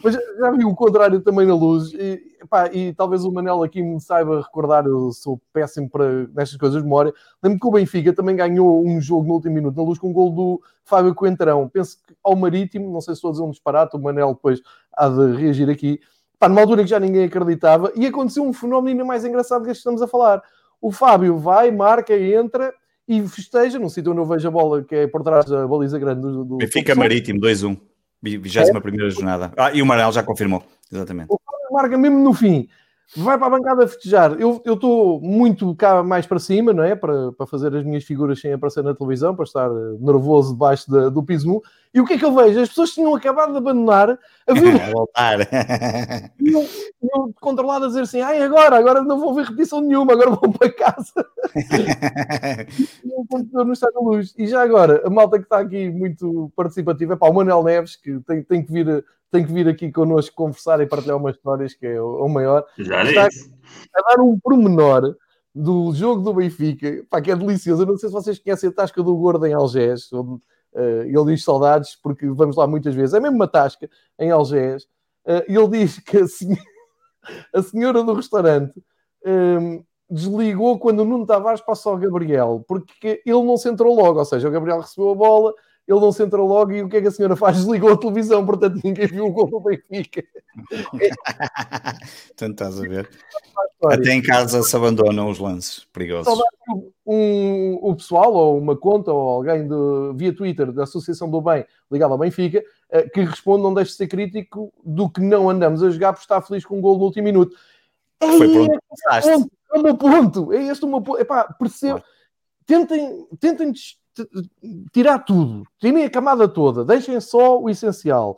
Mas já vi o contrário também na luz, e, pá, e talvez o Manel aqui me saiba recordar, eu sou péssimo para nestas coisas de memória. Lembro que o Benfica também ganhou um jogo no último minuto na luz com um gol do Fábio Coentrão. Penso que ao Marítimo, não sei se estou a dizer um disparate, o Manel depois há de reagir aqui. Pá, numa altura que já ninguém acreditava, e aconteceu um fenómeno ainda mais engraçado que estamos a falar. O Fábio vai, marca, entra e festeja num sítio onde eu vejo a bola, que é por trás da baliza grande do. do Benfica Marítimo, 2-1. 21 primeira jornada. Ah, e o Manel já confirmou, exatamente. O marca mesmo no fim. Vai para a bancada festejar. Eu estou muito cá mais para cima, não é? Para, para fazer as minhas figuras sem aparecer na televisão, para estar nervoso debaixo de, do piso E o que é que eu vejo? As pessoas tinham acabado de abandonar a ver. a voltar. E eu, eu controlado a dizer assim: ai, agora, agora não vou ver repetição nenhuma, agora vou para casa. e o computador não está na luz. E já agora, a malta que está aqui muito participativa é para o Manuel Neves, que tem, tem que vir tem que vir aqui connosco conversar e partilhar umas histórias, que é o, maior. Já está a dar um pormenor do jogo do Benfica, pá, que é delicioso. Eu não sei se vocês conhecem a tasca do Gordo em Algés, onde ele diz saudades, porque vamos lá muitas vezes. É mesmo uma tasca em Algés. Uh, e ele diz que a, senhora, a senhora do restaurante um, ehm, desligou quando o Nuno Tavares passou ao Gabriel, porque ele não se entrou logo. Ou seja, o Gabriel recebeu a bola, ele não se entra logo e o que é que a senhora faz? Desligou a televisão, portanto ninguém viu o gol do Benfica. Então estás a ver. Até em casa se abandonam os lances perigosos. Um, o pessoal, ou uma conta, ou alguém via Twitter da Associação do Bem ligado ao Benfica, eh, que responde, não deixe de ser crítico do que não andamos a jogar por estar feliz com um gol no último minuto. É Foi pronto, este ponto, é o meu ponto. É este o meu ponto. Epá, percebo. Tentem, tentem tirar tudo. Tirem a camada toda. Deixem só o essencial.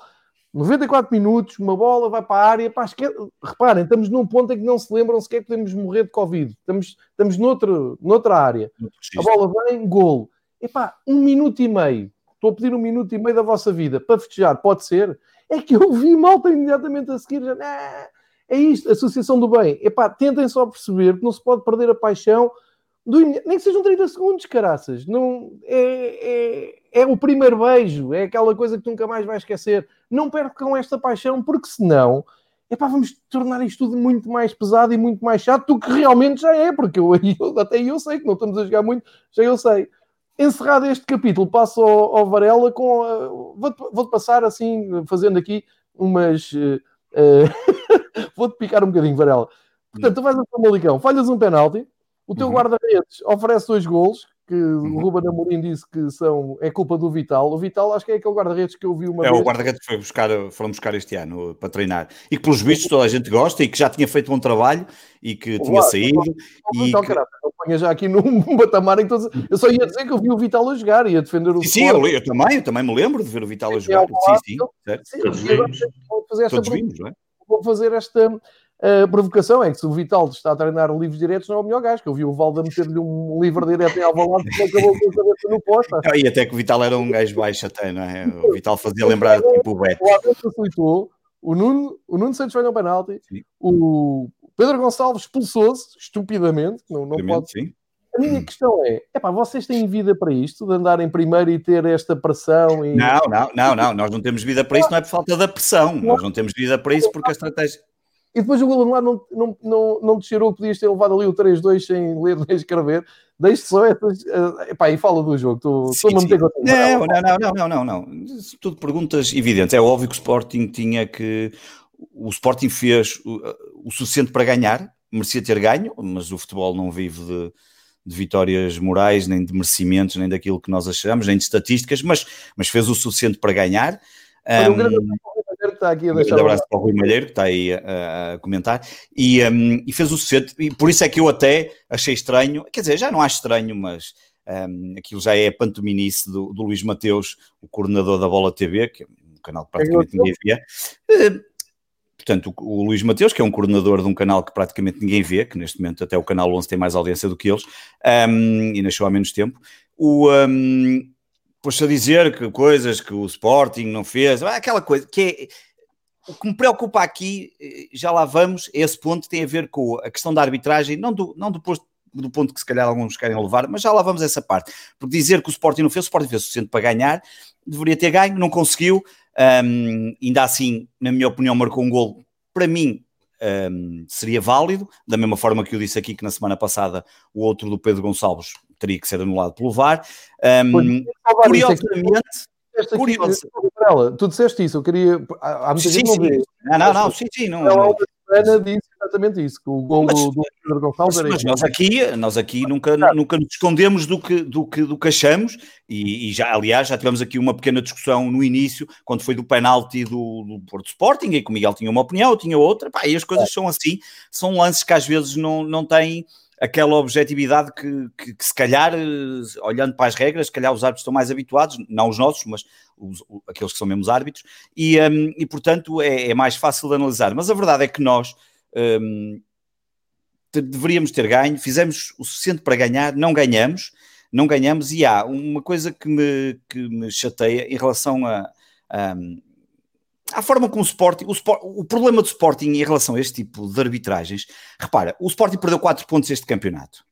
94 minutos, uma bola vai para a área. Pá, esque... Reparem, estamos num ponto em que não se lembram sequer que podemos morrer de Covid. Estamos, estamos noutro, noutra área. A bola vem, golo. Epá, um minuto e meio. Estou a pedir um minuto e meio da vossa vida para festejar. Pode ser? É que eu vi malta imediatamente a seguir. Já, é isto, Associação do Bem. Epá, tentem só perceber que não se pode perder a paixão do, nem que sejam 30 segundos, caraças. Não, é, é, é, o primeiro beijo, é aquela coisa que nunca mais vais esquecer. Não percam esta paixão, porque senão epá, vamos tornar isto tudo muito mais pesado e muito mais chato do que realmente já é, porque eu, eu, até eu sei que não estamos a jogar muito, já eu sei. Encerrado este capítulo, passo ao, ao Varela com. Vou-te, vou passar assim, fazendo aqui umas. Uh, uh, vou-te picar um bocadinho, Varela. Portanto, tu vais a Famalicão, falhas um penalti, o teu uhum. guarda-redes oferece dois golos, que uhum. o Ruben Amorim disse que são, é culpa do Vital. O Vital acho que é aquele guarda-redes que eu vi uma é vez. É o guarda-redes que foi buscar, foram buscar este ano para treinar. E que pelos vistos toda a gente gosta e que já tinha feito um trabalho e que tinha saído. e então, que... caramba, eu ponho já aqui num, patamar em que todos... Eu só ia dizer que eu vi o Vital a jogar e a defender o Sim, sim eu, eu, também, eu também me lembro de ver o Vital a jogar. Sim, sim, certo. Sim, Todos vimos, não é? Vou fazer esta a provocação é que se o Vital está a treinar livros diretos, não é o melhor gajo, que eu vi o Valda meter-lhe um livro direto em Alvalade que acabou com a cabeça no posto. E até que o Vital era um gajo baixo até, não é? O Vital fazia lembrar tipo o Beto. O facilitou, o Nuno, o Nuno Santos foi um penalti, sim. o Pedro Gonçalves expulsou-se estupidamente, não, não pode... Sim. A minha questão é, epá, vocês têm vida para isto, de andar em primeiro e ter esta pressão? E... Não, não, não, não, nós não temos vida para isso, não é por falta da pressão, nós não temos vida para isso porque a estratégia... E depois o gol anulado não, não, não, não te cheirou, podias ter levado ali o 3-2 sem ler nem escrever. Deixe só essas. Uh, epá, e fala do jogo. Estou a contigo. Não, não, não, não, não, não. Tudo perguntas evidentes. É óbvio que o Sporting tinha que. O Sporting fez o, o suficiente para ganhar, merecia ter ganho, mas o futebol não vive de, de vitórias morais, nem de merecimentos, nem daquilo que nós achamos, nem de estatísticas, mas, mas fez o suficiente para ganhar. Um, Malheiro está aqui a deixar. Um abraço para o Rui Malheiro, que está aí a, a comentar. E, um, e, fez o suficiente, e por isso é que eu até achei estranho, quer dizer, já não acho estranho, mas um, aquilo já é a pantominice do, do Luís Mateus, o coordenador da Bola TV, que é um canal que praticamente ninguém vê. Uh, portanto, o, o Luís Mateus, que é um coordenador de um canal que praticamente ninguém vê, que neste momento até o canal 11 tem mais audiência do que eles, um, e nasceu há menos tempo. O, um, pôs-se a dizer que coisas que o Sporting não fez, aquela coisa que é. O que me preocupa aqui, eh, já lá vamos, esse ponto tem a ver com a questão da arbitragem, não do, não do, posto, do ponto que se calhar alguns querem levar, mas já lá vamos a essa parte. Porque dizer que o Sporting não fez, o Sporting fez o suficiente para ganhar, deveria ter ganho, não conseguiu, um, ainda assim, na minha opinião, marcou um gol, para mim, um, seria válido, da mesma forma que eu disse aqui que na semana passada o outro do Pedro Gonçalves teria que ser anulado pelo VAR. Um, curiosamente. Curioso. Tu disseste isso, eu queria. Há muita sim, gente sim. Não, não, não, sim, sim. Não, não. Ana disse exatamente isso, que o gol mas, do, Pedro Gonçalves era Mas nós aqui, nós aqui nunca, nunca nos escondemos do que, do que, do que achamos, e, e, já, aliás, já tivemos aqui uma pequena discussão no início, quando foi do penalti do, do Porto Sporting, e que o Miguel tinha uma opinião, eu tinha outra, pá, e as coisas é. são assim, são lances que às vezes não, não têm aquela objetividade que, que, que, se calhar, eh, olhando para as regras, se calhar os árbitros estão mais habituados, não os nossos, mas os, aqueles que são mesmo árbitros, e, um, e portanto é, é, mais fácil de analisar. Mas a verdade é que nós um, deveríamos ter ganho, fizemos o suficiente para ganhar, não ganhamos, não ganhamos, e há uma coisa que me, que me chateia em relação a, a a forma como o Sporting, o, o problema do Sporting em relação a este tipo de arbitragens, repara, o Sporting perdeu 4 pontos este campeonato,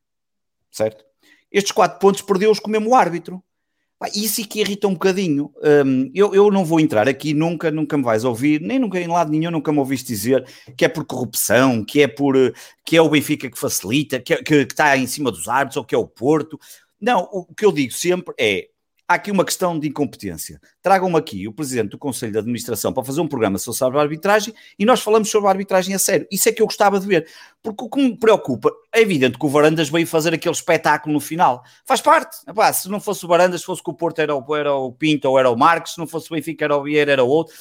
certo? Estes 4 pontos perdeu-os com o mesmo árbitro. Isso é que irrita um bocadinho. Um, eu, eu não vou entrar aqui nunca, nunca me vais ouvir, nem nunca em lado nenhum, nunca me ouviste dizer que é por corrupção, que é por que é o Benfica que facilita, que, que, que está em cima dos árbitros ou que é o Porto. Não, o que eu digo sempre é há aqui uma questão de incompetência. Tragam-me aqui o presidente do Conselho de Administração para fazer um programa sobre a arbitragem e nós falamos sobre a arbitragem a sério. Isso é que eu gostava de ver. Porque o que me preocupa é evidente que o Varandas veio fazer aquele espetáculo no final. Faz parte. Epá, se não fosse o Varandas, se fosse que o Porto era o, era o Pinto ou era o Marques, se não fosse o Benfica era o Vieira, era o outro.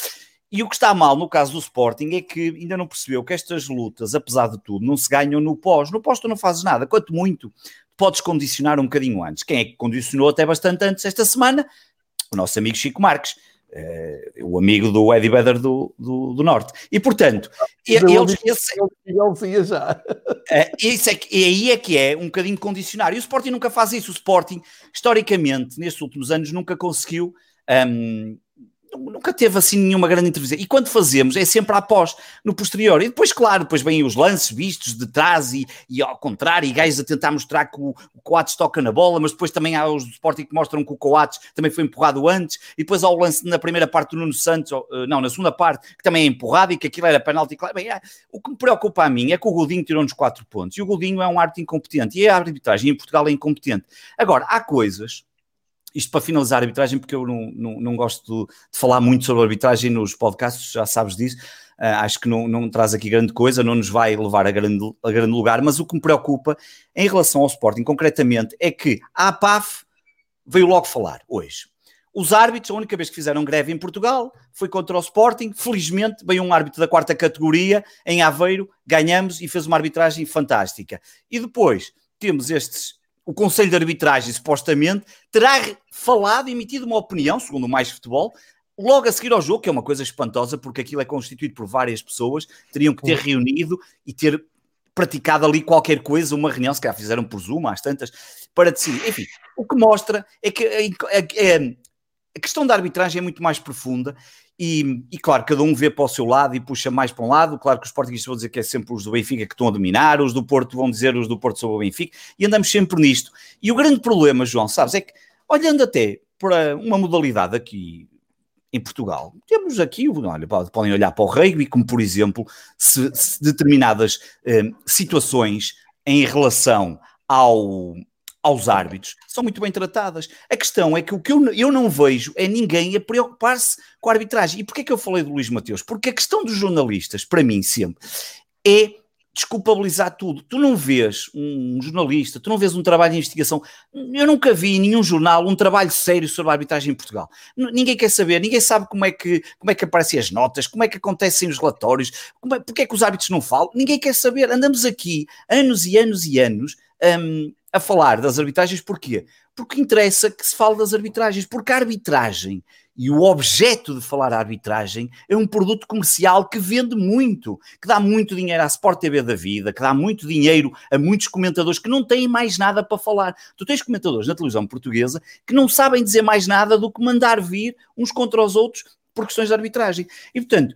E o que está mal no caso do Sporting é que ainda não percebeu que estas lutas, apesar de tudo, não se ganham no pós. No pós tu não fazes nada, quanto muito podes condicionar um bocadinho antes. Quem é que condicionou até bastante antes esta semana? O nosso amigo Chico Marques. Uh, o amigo do Eddie Vedder do, do, do, Norte. E, portanto, ele, ele, ele, já. Uh, isso é que, e aí é que é um bocadinho condicionar. E o Sporting nunca faz isso. O Sporting, historicamente, nestes últimos anos, nunca conseguiu um, nunca teve assim nenhuma grande intervenção. E quando fazemos é sempre após, no posterior. E depois, claro, depois vêm os lances vistos de trás e, e ao contrário, e gajos a tentar mostrar que o, o Coates toca na bola, mas depois também há os do Sporting que mostram que o Coates também foi empurrado antes, e depois há o lance na primeira parte do Nuno Santos, eh, não, na segunda parte, que também é empurrado e que aquilo era penalti. Claro, bem, é, o que me preocupa a mim é que o Godinho tirou-nos quatro pontos, e o Godinho é um árbitro incompetente, e a arbitragem em Portugal é incompetente. Agora, há coisas isto para finalizar a arbitragem, porque eu não, não, não gosto de, falar muito sobre arbitragem nos podcasts, já sabes disso. Uh, acho que não, não traz aqui grande coisa, não nos vai levar a grande, a grande lugar, mas o que me preocupa em relação ao Sporting, concretamente, é que a APAF veio logo falar hoje. Os árbitros, a única vez que fizeram greve em Portugal foi contra o Sporting. Felizmente veio um árbitro da quarta categoria em Aveiro, ganhamos e fez uma arbitragem fantástica. E depois temos estes o Conselho de Arbitragem, supostamente, terá falado, emitido uma opinião, segundo o Mais Futebol, logo a seguir ao jogo, que é uma coisa espantosa, porque aquilo é constituído por várias pessoas, teriam que ter reunido e ter praticado ali qualquer coisa, uma reunião, se calhar fizeram por Zoom, às tantas, para decidir. Enfim, o que mostra é que a, a, a questão da arbitragem é muito mais profunda e, e, claro, cada um vê para o seu lado e puxa mais para um lado. Claro que os portugueses vão dizer que é sempre os do Benfica que estão a dominar, os do Porto vão dizer os do Porto sobre o Benfica, e andamos sempre nisto. E o grande problema, João, sabes, é que olhando até para uma modalidade aqui em Portugal, temos aqui, olha, podem olhar para o rugby, como por exemplo, se, se determinadas eh, situações em relação ao, aos árbitros são muito bem tratadas. A questão é que o que eu, eu não vejo é ninguém a preocupar-se com a arbitragem. E porquê que eu falei do Luís Mateus? Porque a questão dos jornalistas, para mim, sempre, é desculpabilizar tudo. Tu não vês um jornalista, tu não vês um trabalho de investigação. Eu nunca vi em nenhum jornal um trabalho sério sobre a arbitragem em Portugal. Ninguém quer saber, ninguém sabe como é que, como é que aparecem as notas, como é que acontecem os relatórios, como é, porque é que os árbitros não falam. Ninguém quer saber. Andamos aqui anos e anos e anos. Um, a falar das arbitragens, porquê? Porque interessa que se fale das arbitragens, porque a arbitragem e o objeto de falar a arbitragem é um produto comercial que vende muito, que dá muito dinheiro à Sport TV da vida, que dá muito dinheiro a muitos comentadores que não têm mais nada para falar. Tu tens comentadores na televisão portuguesa que não sabem dizer mais nada do que mandar vir uns contra os outros por questões de arbitragem. E portanto,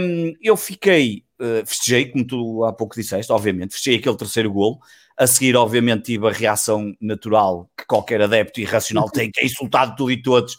hum, eu fiquei, uh, festejei, como tu há pouco disseste, obviamente, festejei aquele terceiro golo, a seguir, obviamente, tive a reação natural que qualquer adepto irracional tem, que é insultado tudo e todos.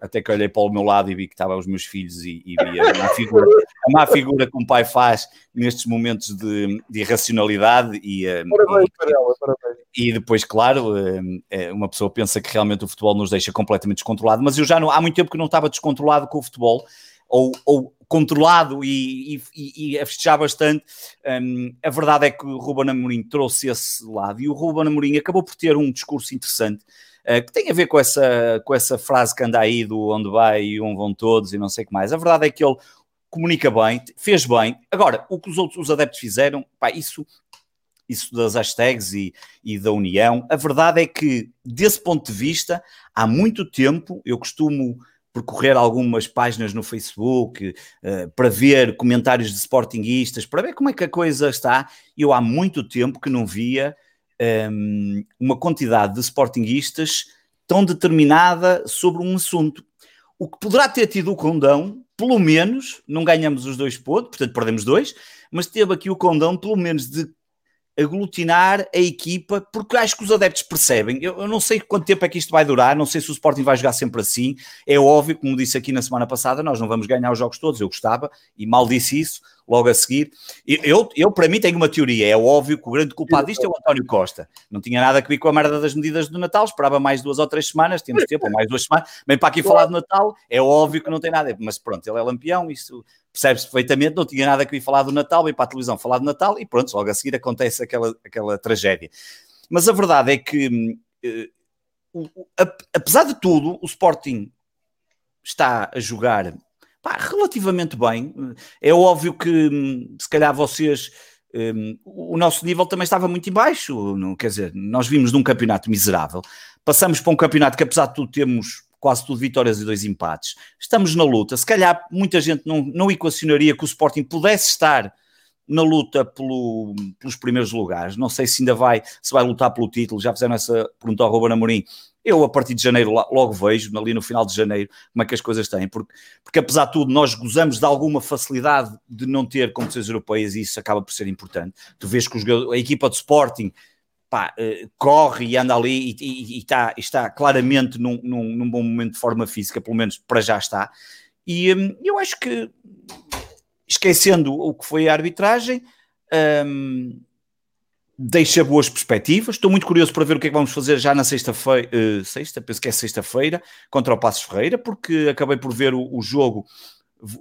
Até que olhei para o meu lado e vi que estavam os meus filhos e, e vi a má figura, a má figura que um pai faz nestes momentos de, de irracionalidade. E, eh, parabéns e, para ela, parabéns. E depois, claro, eh, eh, uma pessoa pensa que realmente o futebol nos deixa completamente descontrolado, mas eu já não, há muito tempo que não estava descontrolado com o futebol, ou, ou controlado e, e, e, a festejar bastante. Um, a verdade é que o Ruben Amorim trouxe esse lado e o Ruben Amorim acabou por ter um discurso interessante uh, que tem a ver com essa, com essa frase que anda aí do onde vai e onde vão todos e não sei o que mais. A verdade é que ele comunica bem, fez bem. Agora, o que os outros os adeptos fizeram, pá, isso isso das hashtags e, e, da união. A verdade é que, desse ponto de vista, há muito tempo, eu costumo percorrer algumas páginas no Facebook uh, para ver comentários de sportinguistas, para ver como é que a coisa está. Eu há muito tempo que não via um, ehm, uma quantidade de sportinguistas tão determinada sobre um assunto. O que poderá ter tido o condão, pelo menos, não ganhamos os dois pontos, portanto perdemos dois, mas teve aqui o condão, pelo menos, de aglutinar a equipa, porque acho que os adeptos percebem. Eu, eu, não sei quanto tempo é que isto vai durar, não sei se o Sporting vai jogar sempre assim. É óbvio, como disse aqui na semana passada, nós não vamos ganhar os jogos todos. Eu gostava, e mal disse isso, logo a seguir. Eu, eu, para mim, tenho uma teoria. É óbvio que o grande culpado disto é o António Costa. Não tinha nada a ver com a merda das medidas do Natal, esperava mais duas ou três semanas, temos tempo, mais duas semanas. Bem, para aqui falar de Natal, é óbvio que não tem nada. Mas pronto, ele é lampião, isso percebe-se perfeitamente, não tinha nada a vir falar do Natal, vem para a televisão falar do Natal e pronto, logo a seguir acontece aquela, aquela tragédia. Mas a verdade é que, uh, apesar de tudo, o Sporting está a jogar pá, relativamente bem. É óbvio que, se calhar, vocês. Um, o nosso nível também estava muito em baixo, não, quer dizer, nós vimos de um campeonato miserável, passamos para um campeonato que apesar de tudo temos quase tudo vitórias e dois empates, estamos na luta, se calhar muita gente não, não equacionaria que o Sporting pudesse estar na luta pelo, pelos primeiros lugares, não sei se ainda vai, se vai lutar pelo título, já fizeram essa pergunta ao Ruben Amorim, eu, a partir de janeiro, logo vejo, ali no final de janeiro, como é que as coisas têm, porque, porque apesar de tudo, nós gozamos de alguma facilidade de não ter competições europeias e isso acaba por ser importante. Tu vês que a equipa de Sporting pá, eh, corre e anda ali e, e, e está, está, claramente num, num, num, bom momento de forma física, pelo menos para já está. E hum, eu acho que, esquecendo o que foi a arbitragem, hum, deixa boas perspectivas. Estou muito curioso para ver o que é que vamos fazer já na sexta-feira, uh, sexta, penso que é sexta-feira, contra o Passos Ferreira, porque acabei por ver o, o jogo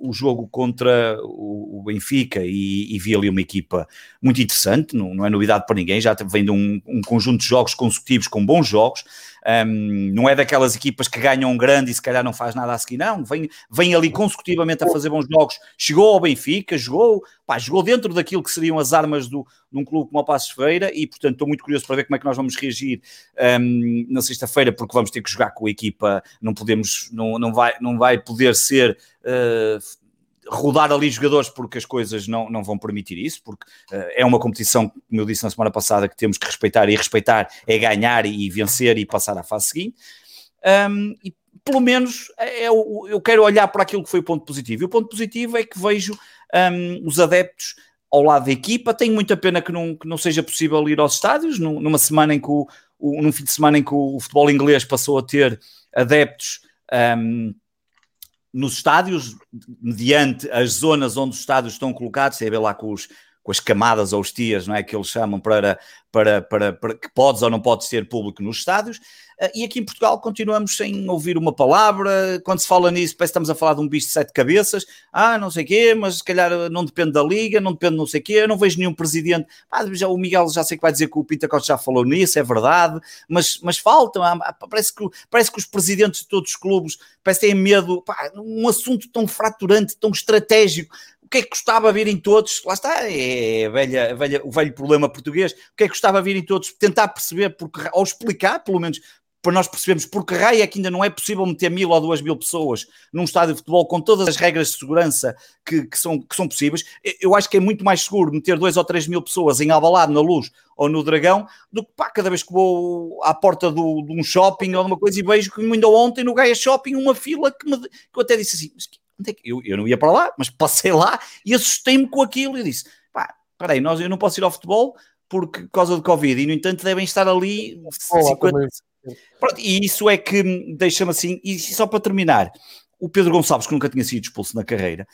o jogo contra o, Benfica e, e, vi ali uma equipa muito interessante, não, não é novidade para ninguém, já vem de um, um conjunto de jogos consecutivos com bons jogos, um, não é daquelas equipas que ganham grande e se calhar não faz nada a seguir, não, vem, vem ali consecutivamente a fazer bons jogos, chegou ao Benfica, jogou, pá, jogou dentro daquilo que seriam as armas do, de um clube como o Passos Feira e portanto estou muito curioso para ver como é que nós vamos reagir um, na sexta-feira, porque vamos ter que jogar com a equipa, não podemos, não, não, vai, não vai poder ser uh, rodar ali jogadores porque as coisas não, não vão permitir isso, porque uh, é uma competição, como eu disse na semana passada, que temos que respeitar e respeitar é ganhar e vencer e passar à fase seguinte. Um, e pelo menos é, é eu quero olhar para aquilo que foi o ponto positivo. E o ponto positivo é que vejo um, os adeptos ao lado da equipa. Tenho muita pena que não, que não seja possível ir aos estádios numa semana em que o, o, num fim de semana em que o futebol inglês passou a ter adeptos. Um, nos estádios, mediante as zonas onde os estádios estão colocados, sei lá com, os, com as camadas ou os tias, não é que eles chamam para, para, para, para que podes ou não podes ter público nos estádios, e aqui em Portugal continuamos sem ouvir uma palavra. Quando se fala nisso, parece que estamos a falar de um bicho de sete cabeças. Ah, não sei quê, mas se calhar não depende da Liga, não depende de não sei quê. Eu não vejo nenhum presidente. Ah, já, o Miguel já sei que vai dizer que o Pinta Costa já falou nisso, é verdade, mas, mas faltam. Parece que, parece que os presidentes de todos os clubes parece têm medo. Pá, um assunto tão fraturante, tão estratégico o que é que custava virem todos? Lá está, é a velha, velha, o velho problema português. O que é que custava virem todos? Tentar perceber, porque, ou explicar, pelo menos, para nós percebermos por que raio é que ainda não é possível meter mil ou duas mil pessoas num estádio de futebol com todas as regras de segurança que, que, são, que são possíveis. Eu acho que é muito mais seguro meter dois ou três mil pessoas em Albalade, na Luz ou no Dragão, do que pá, cada vez que vou à porta do, de um shopping ou alguma coisa e vejo que ainda ontem no Gaia Shopping uma fila que, me, que eu até disse assim, é eu, eu não ia para lá, mas passei lá e assustei-me com aquilo e disse, pá, peraí, nós, eu não posso ir ao futebol porque, por causa do Covid, e no entanto devem estar ali 50, Pronto, e isso é que deixa-me assim, e só para terminar, o Pedro Gonçalves, que nunca tinha sido expulso na carreira,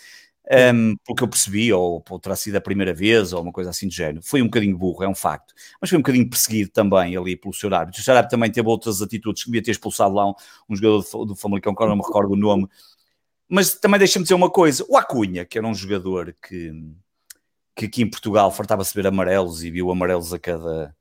um, pelo que eu percebi, ou, ou terá sido a primeira vez, ou uma coisa assim do género, foi um bocadinho burro, é um facto, mas foi um bocadinho perseguido também ali pelo seu árbitro. O seu árbitro também teve outras atitudes, devia ter expulsado lá um, um jogador do, do Famalicão, que eu não me recordo o nome, mas também deixa-me dizer uma coisa, o Acunha, que era um jogador que, que aqui em Portugal fartava-se ver amarelos e viu amarelos a cada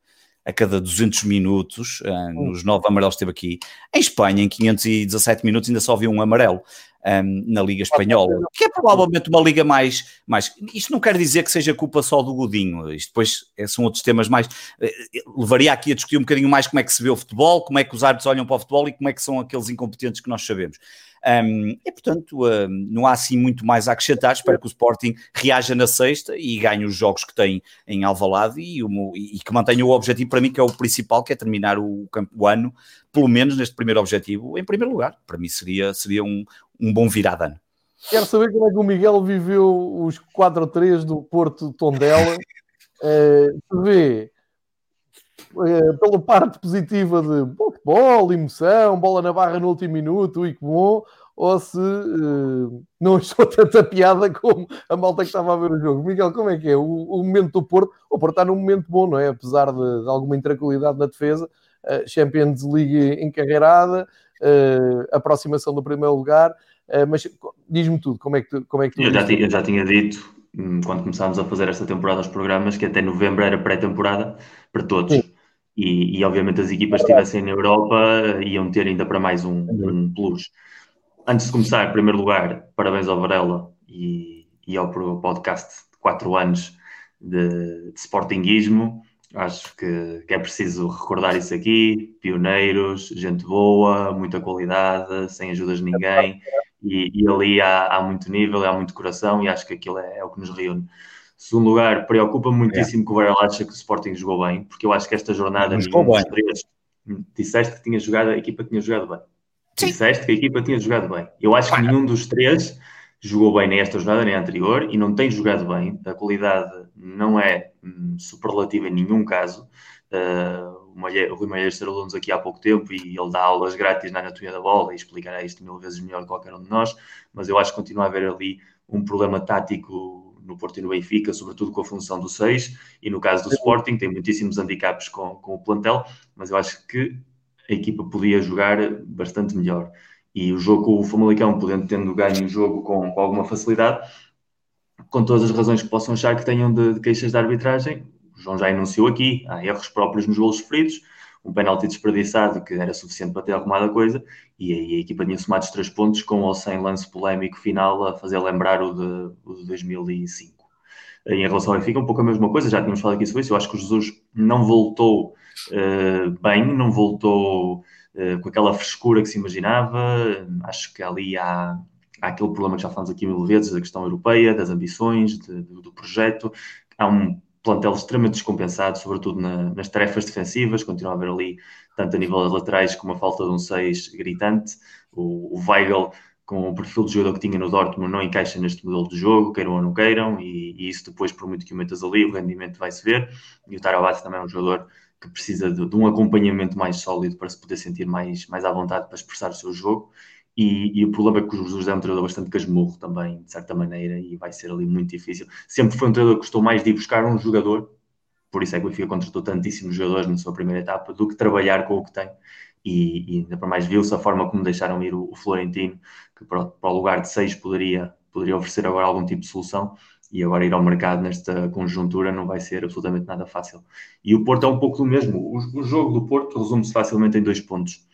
a cada 200 minutos, uh, nos nove amarelos que teve aqui. Em Espanha, em 517 minutos, ainda só havia um amarelo um, na Liga Espanhola, que é provavelmente uma liga mais, mais. Isto não quer dizer que seja culpa só do Godinho, isto depois é, são outros temas mais. Uh, levaria aqui a discutir um bocadinho mais como é que se vê o futebol, como é que os árbitros olham para o futebol e como é que são aqueles incompetentes que nós sabemos. Um, e portanto, uh, não há assim muito mais a acrescentar. Espero que o Sporting reaja na sexta e ganhe os jogos que tem em Alvalade e, e, que mantenha o objetivo para mim, que é o principal, que é terminar o, o, ano, pelo menos neste primeiro objetivo, em primeiro lugar. Para mim seria, seria um, um bom virada ano. Quero saber como é que o Miguel viveu os 4 ou 3 do Porto Tondela. uh, vê pela parte positiva de futebol, emoção, bola na barra no último minuto e que bom, ou se uh, não achou tanta piada como a malta que estava a ver o jogo. Miguel, como é que é? O, o momento do Porto, o Porto está num momento bom, não é? Apesar de, de alguma intranquilidade na defesa, uh, Champions League encarreirada, uh, aproximação do primeiro lugar, mas diz-me tudo, como é que tu, como é que tu eu, já tinha, eu já tinha dito, hum, quando começámos a fazer esta temporada os programas, que até novembro era pré-temporada para todos. Sim. E, e, obviamente as equipas que estivessem na Europa iam ter ainda para mais um, um plus. Antes de começar, em primeiro lugar, parabéns ao Varela e, e ao podcast de 4 anos de, de Sportinguismo. Acho que, que, é preciso recordar isso aqui. Pioneiros, gente boa, muita qualidade, sem ajudas de ninguém. E, e ali há, há, muito nível, há muito coração e acho que aquilo é, é o que nos reúne. Segundo lugar, preocupa-me muitíssimo é. que o Varela acha que o Sporting jogou bem, porque eu acho que esta jornada, nenhum dos três, disseste que tinha jogado, a equipa tinha jogado bem. Sim. Disseste que a equipa tinha jogado bem. Eu acho que nenhum dos três jogou bem nem esta jornada nem a anterior e não tem jogado bem. A qualidade não é hum, superlativa em nenhum caso. Uh, o, Rui Malheiro estreou-nos aqui há pouco tempo e ele dá aulas grátis na anatomia da bola e explicará isto mil vezes melhor que qualquer um de nós, mas eu acho que continua a haver ali um problema tático no Porto e no Benfica, sobretudo com a função do 6, e no caso do Sporting tem muitíssimos handicaps com, com o plantel, mas eu acho que a equipa podia jogar bastante melhor. E o jogo com o Famalicão, podendo tendo ganho o jogo com, com, alguma facilidade, com todas as razões que possam achar que tenham de, de queixas de arbitragem, o João já enunciou aqui, há erros próprios nos golos sofridos, um penalti desperdiçado que era suficiente para ter arrumado a coisa, e aí a equipa tinha somado os três pontos com ou sem lance polémico final a fazer lembrar o de, o de 2005. Em relação ao Benfica, um pouco a mesma coisa, já tínhamos falado aqui sobre isso, eu acho que o Jesus não voltou uh, bem, não voltou uh, com aquela frescura que se imaginava. Acho que ali há, há aquele problema que já falamos aqui mil vezes, da questão europeia, das ambições, de, do, do projeto. Há um plantel extremamente descompensado, sobretudo na, nas tarefas defensivas, continua a haver ali, tanto a nível das laterais, como a falta de um 6 gritante. O, o Weigl com o perfil de jogador que tinha no Dortmund, não encaixa neste modelo de jogo, queiram ou não queiram, e, e isso depois, por muito que o metas ali, o rendimento vai-se ver. E o Tarabate também é um jogador que precisa de, de, um acompanhamento mais sólido para se poder sentir mais, mais à vontade para expressar o seu jogo. E, e o problema é que o Jesus é um treinador bastante casmurro também, de certa maneira, e vai ser ali muito difícil. Sempre foi um treinador que gostou mais de ir buscar um jogador, por isso é que o Benfica contratou tantíssimos jogadores na sua primeira etapa, do que trabalhar com o que tem e, e ainda para mais viu-se a forma como deixaram ir o, o Florentino, que para, para, o lugar de seis poderia, poderia oferecer agora algum tipo de solução, e agora ir ao mercado nesta conjuntura não vai ser absolutamente nada fácil. E o Porto é um pouco do mesmo. O, o jogo do Porto resume-se facilmente em dois pontos.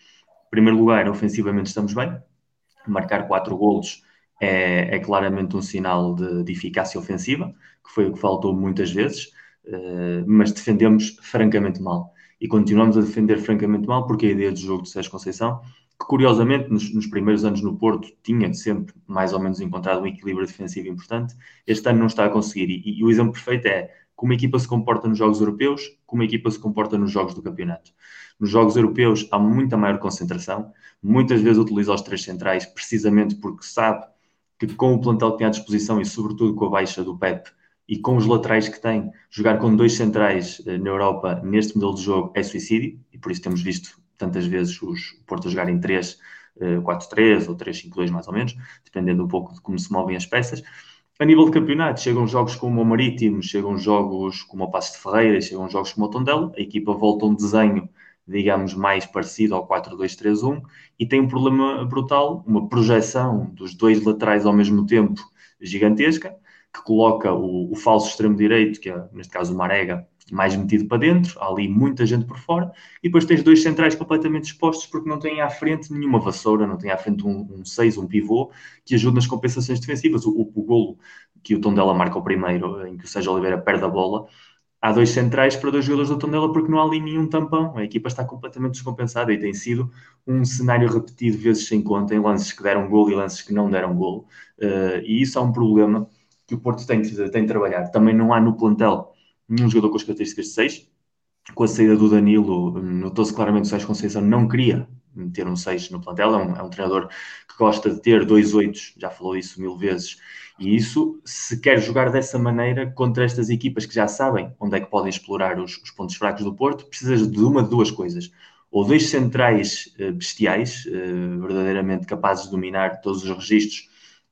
Em primeiro lugar, ofensivamente estamos bem. Marcar quatro golos é, é claramente um sinal de, de, eficácia ofensiva, que foi o que faltou muitas vezes, uh, mas defendemos francamente mal e continuamos a defender francamente mal, porque a ideia de jogo de Sérgio Conceição, que curiosamente nos, nos, primeiros anos no Porto tinha sempre mais ou menos encontrado um equilíbrio defensivo importante, este ano não está a conseguir. E, e o exemplo perfeito é como a equipa se comporta nos jogos europeus, como a equipa se comporta nos jogos do campeonato. Nos jogos europeus há muita maior concentração, muitas vezes utiliza os três centrais precisamente porque sabe que com o plantel que tem à disposição e sobretudo com a baixa do Pep, e com os laterais que tem, jogar com dois centrais eh, na Europa neste modelo de jogo é suicídio, e por isso temos visto tantas vezes os Porto a jogar em 3, 4-3 eh, ou 3-5-2 mais ou menos, dependendo um pouco de como se movem as peças. A nível de campeonato, chegam jogos como o Marítimo, chegam jogos como o Passo de Ferreira, chegam jogos como o Tondela, a equipa volta a um desenho, digamos, mais parecido ao 4-2-3-1 e tem um problema brutal, uma projeção dos dois laterais ao mesmo tempo gigantesca, que coloca o, o falso extremo-direito, que é, neste caso o Marega, mais metido para dentro, há ali muita gente por fora, e depois tens dois centrais completamente expostos porque não têm à frente nenhuma vassoura, não têm à frente um 6, um, um, pivô, que ajude nas compensações defensivas. O, o, o golo que o Tondela marca o primeiro, em que o Sérgio Oliveira perde a bola, há dois centrais para dois jogadores do Tondela porque não há ali nenhum tampão. A equipa está completamente descompensada e tem sido um cenário repetido vezes sem conta em lances que deram gol e lances que não deram gol. Uh, e isso é um problema que o Porto tem que, tem de trabalhar. Também não há no plantel nenhum jogador com as características de 6. Com a saída do Danilo, notou-se claramente que o Sérgio Conceição não queria ter um 6 no plantel. É um, é um, treinador que gosta de ter dois 8, já falou isso mil vezes. E isso, se quer jogar dessa maneira contra estas equipas que já sabem onde é que podem explorar os, os pontos fracos do Porto, precisas de uma de duas coisas. ou dois centrais uh, bestiais, uh, verdadeiramente capazes de dominar todos os registros,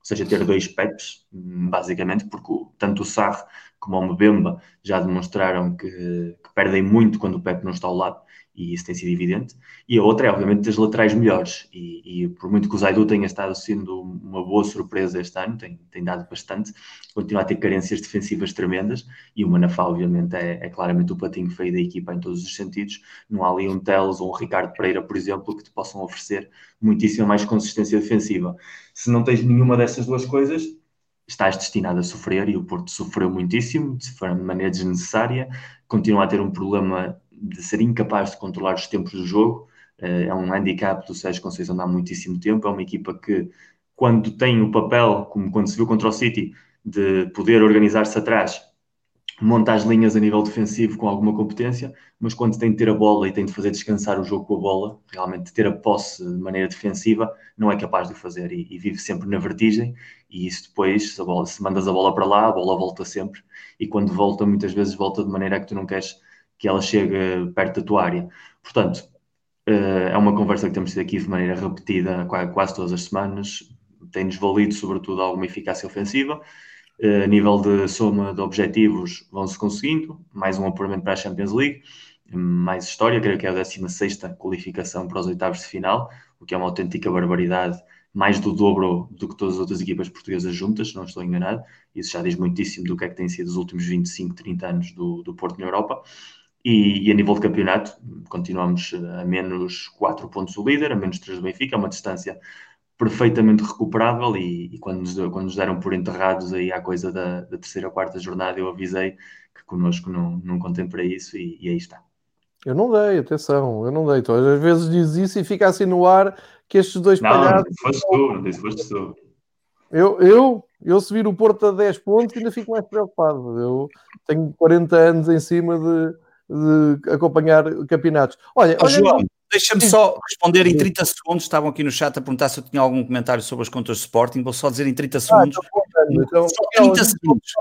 seja, ter dois peps, basicamente, porque tanto o Sarre como o Mbemba já demonstraram que, que perdem muito quando o Pep não está ao lado e isso tem sido evidente. E a outra é, obviamente, das laterais melhores. E, e, por muito que o Zaidu tenha estado sendo uma boa surpresa este ano, tem, tem dado bastante, continua a ter carências defensivas tremendas. E o Manafá, obviamente, é, é, claramente o patinho feio da equipa em todos os sentidos. Não há ali um Teles ou um Ricardo Pereira, por exemplo, que te possam oferecer muitíssima mais consistência defensiva. Se não tens nenhuma dessas duas coisas, estás destinado a sofrer e o Porto sofreu muitíssimo, de maneira desnecessária, continua a ter um problema de ser incapaz de controlar os tempos do jogo. Eh, é um handicap do Sérgio Conceição há muitíssimo tempo. É uma equipa que, quando tem o papel, como quando se viu contra o City, de poder organizar-se atrás, monta as linhas a nível defensivo com alguma competência, mas quando tem de ter a bola e tem de fazer descansar o jogo com a bola, realmente ter a posse de maneira defensiva, não é capaz de o fazer e, e vive sempre na vertigem. E isso depois, se, bola, se mandas a bola para lá, a bola volta sempre. E quando volta, muitas vezes volta de maneira que tu não queres que ela chegue perto da tua área. Portanto, eh, é uma conversa que temos tido aqui de maneira repetida quase todas as semanas. Tem-nos valido, sobretudo, alguma eficácia ofensiva. Eh, a nível de soma de objetivos, vão-se conseguindo. Mais um apuramento para a Champions League. Mais história, creio que é a 16 qualificação para os oitavos de final, o que é uma autêntica barbaridade mais do dobro do que todas as outras equipas portuguesas juntas, não estou enganado. Isso já diz muitíssimo do que é que tem sido os últimos 25, 30 anos do, do Porto na Europa. E, e, a nível de campeonato, continuamos a menos 4 pontos do líder, a menos 3 do Benfica, é uma distância perfeitamente recuperável e, e quando, nos, quando nos deram por enterrados aí à coisa da, da terceira, quarta jornada, eu avisei que connosco não, não contem para isso e, e aí está. Eu não dei, atenção, eu não dei. Tu às vezes diz isso e fica assim no ar que estes dois não, palhaços... Não, foste tu, não disse foste tu. Eu, eu, eu se vir o Porto a 10 pontos ainda fico mais preocupado. Eu tenho 40 anos em cima de de acompanhar campeonatos. Olha, oh, João, deixa-me só responder em 30 segundos. Estavam aqui no chat a perguntar se eu tinha algum comentário sobre as contas de Sporting. Vou só dizer em 30 ah, segundos. Ah, então, só 30 segundos.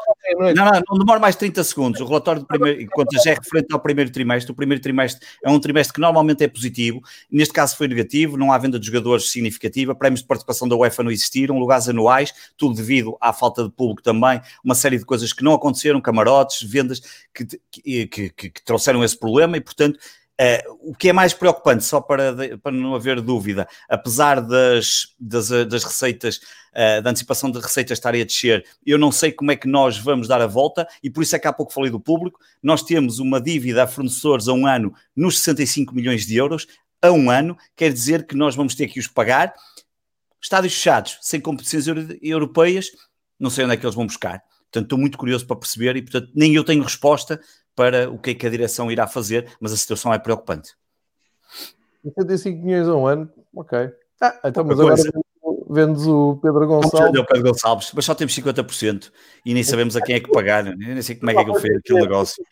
Não, não, não demora mais 30 segundos. O relatório do primeiro, contas é referente ao primeiro trimestre. O primeiro trimestre é um trimestre que normalmente é positivo. Neste caso foi negativo, não há venda de jogadores significativa, prémios de participação da UEFA não existiram, lugares anuais, tudo devido à falta de público também, uma série de coisas que não aconteceram, camarotes, vendas que, que, que, que trouxeram esse problema e, portanto, Uh, o que é mais preocupante, só para, para não haver dúvida, apesar das, das, das receitas, uh, da antecipação de receitas estarem a descer, eu não sei como é que nós vamos dar a volta e por isso é que há pouco falei do público. Nós temos uma dívida a fornecedores a um ano nos 65 milhões de euros, a um ano, quer dizer que nós vamos ter que os pagar. Estádios fechados, sem competições europeias, não sei onde é que eles vão buscar. Portanto, estou muito curioso para perceber e, portanto, nem eu tenho resposta para o que é que a direção irá fazer, mas a situação é preocupante. 75 milhões a um ano, ok. Ah, então, mas agora vendes o Pedro Gonçalves. o Pedro Gonçalves, mas só temos 50% e nem sabemos a quem é que pagar. Eu nem sei como é que, é que fez aquele negócio.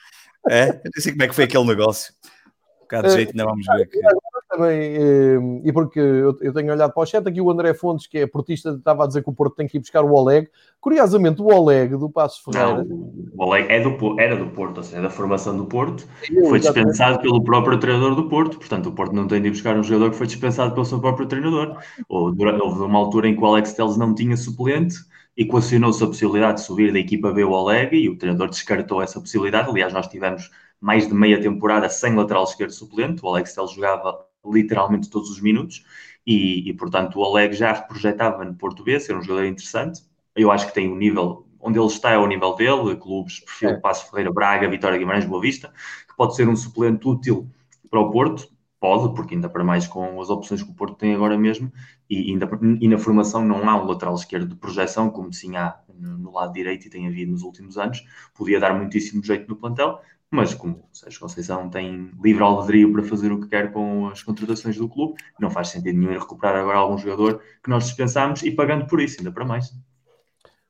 É? Eu nem sei como é que foi aquele negócio. Um bocado de jeito, ainda vamos ver. Também, eh, e porque eu, tenho olhado para o chat, aqui o André Fontes, que é portista, estava a dizer que o Porto tem que ir buscar o Oleg. Curiosamente, o Oleg do Passos Ferreira. Não, o Oleg é do, era do Porto, ou seja, é da formação do Porto, eu, foi dispensado pelo próprio treinador do Porto, portanto, o Porto não tem de ir buscar um jogador que foi dispensado pelo seu próprio treinador. Ou, durante, houve uma altura em que o Alex Telles não tinha suplente e equacionou-se a possibilidade de subir da equipa B o Oleg e o treinador descartou essa possibilidade. Aliás, nós tivemos mais de meia temporada sem lateral esquerdo suplente. O Alex Telles jogava literalmente todos os minutos, e, e portanto o Oleg já projetava no Porto B, ser um jogador interessante. Eu acho que tem um nível, onde ele está é o nível dele, clubes, perfil é. Passo Ferreira, Braga, Vitória Guimarães, Boa Vista, que pode ser um suplente útil para o Porto, pode, porque ainda para mais com as opções que o Porto tem agora mesmo, e, ainda, e na formação não há um lateral esquerdo de projeção, como sim há no, no lado direito e tem havido nos últimos anos, podia dar muitíssimo jeito no plantel, mas como o Sérgio Conceição tem livre albedrio para fazer o que quer com as contratações do clube, não faz sentido nenhum recuperar agora algum jogador que nós dispensámos e pagando por isso, ainda para mais.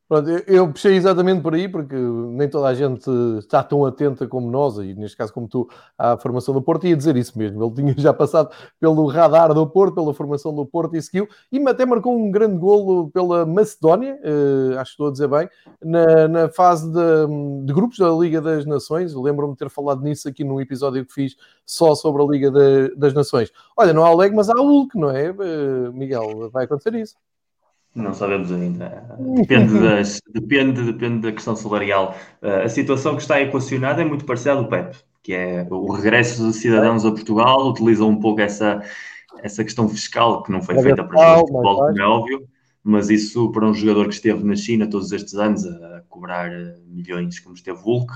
Pronto, eu puxei exatamente por aí, porque nem toda a gente está tão atenta como nós, e neste caso como tu, à formação do Porto, ia dizer isso mesmo. Ele tinha já passado pelo radar do Porto, pela formação do Porto e seguiu, e até marcou um grande golo pela Macedónia, eh, acho que estou a dizer bem, na, na fase de, de, grupos da Liga das Nações. Lembro-me de ter falado nisso aqui num episódio que fiz só sobre a Liga de, das Nações. Olha, não há o Leg, mas há Hulk, não é, eh, Miguel? Vai acontecer isso. Não sabemos ainda. Depende, das, depende, depende da questão salarial. Uh, a situação que está equacionada é muito parecida ao PEP, que é o regresso dos cidadãos a Portugal, utilizam um pouco essa, essa questão fiscal que não foi feita para o futebol, como é óbvio, mas isso para um jogador que esteve na China todos estes anos a cobrar eh, milhões, como esteve Hulk,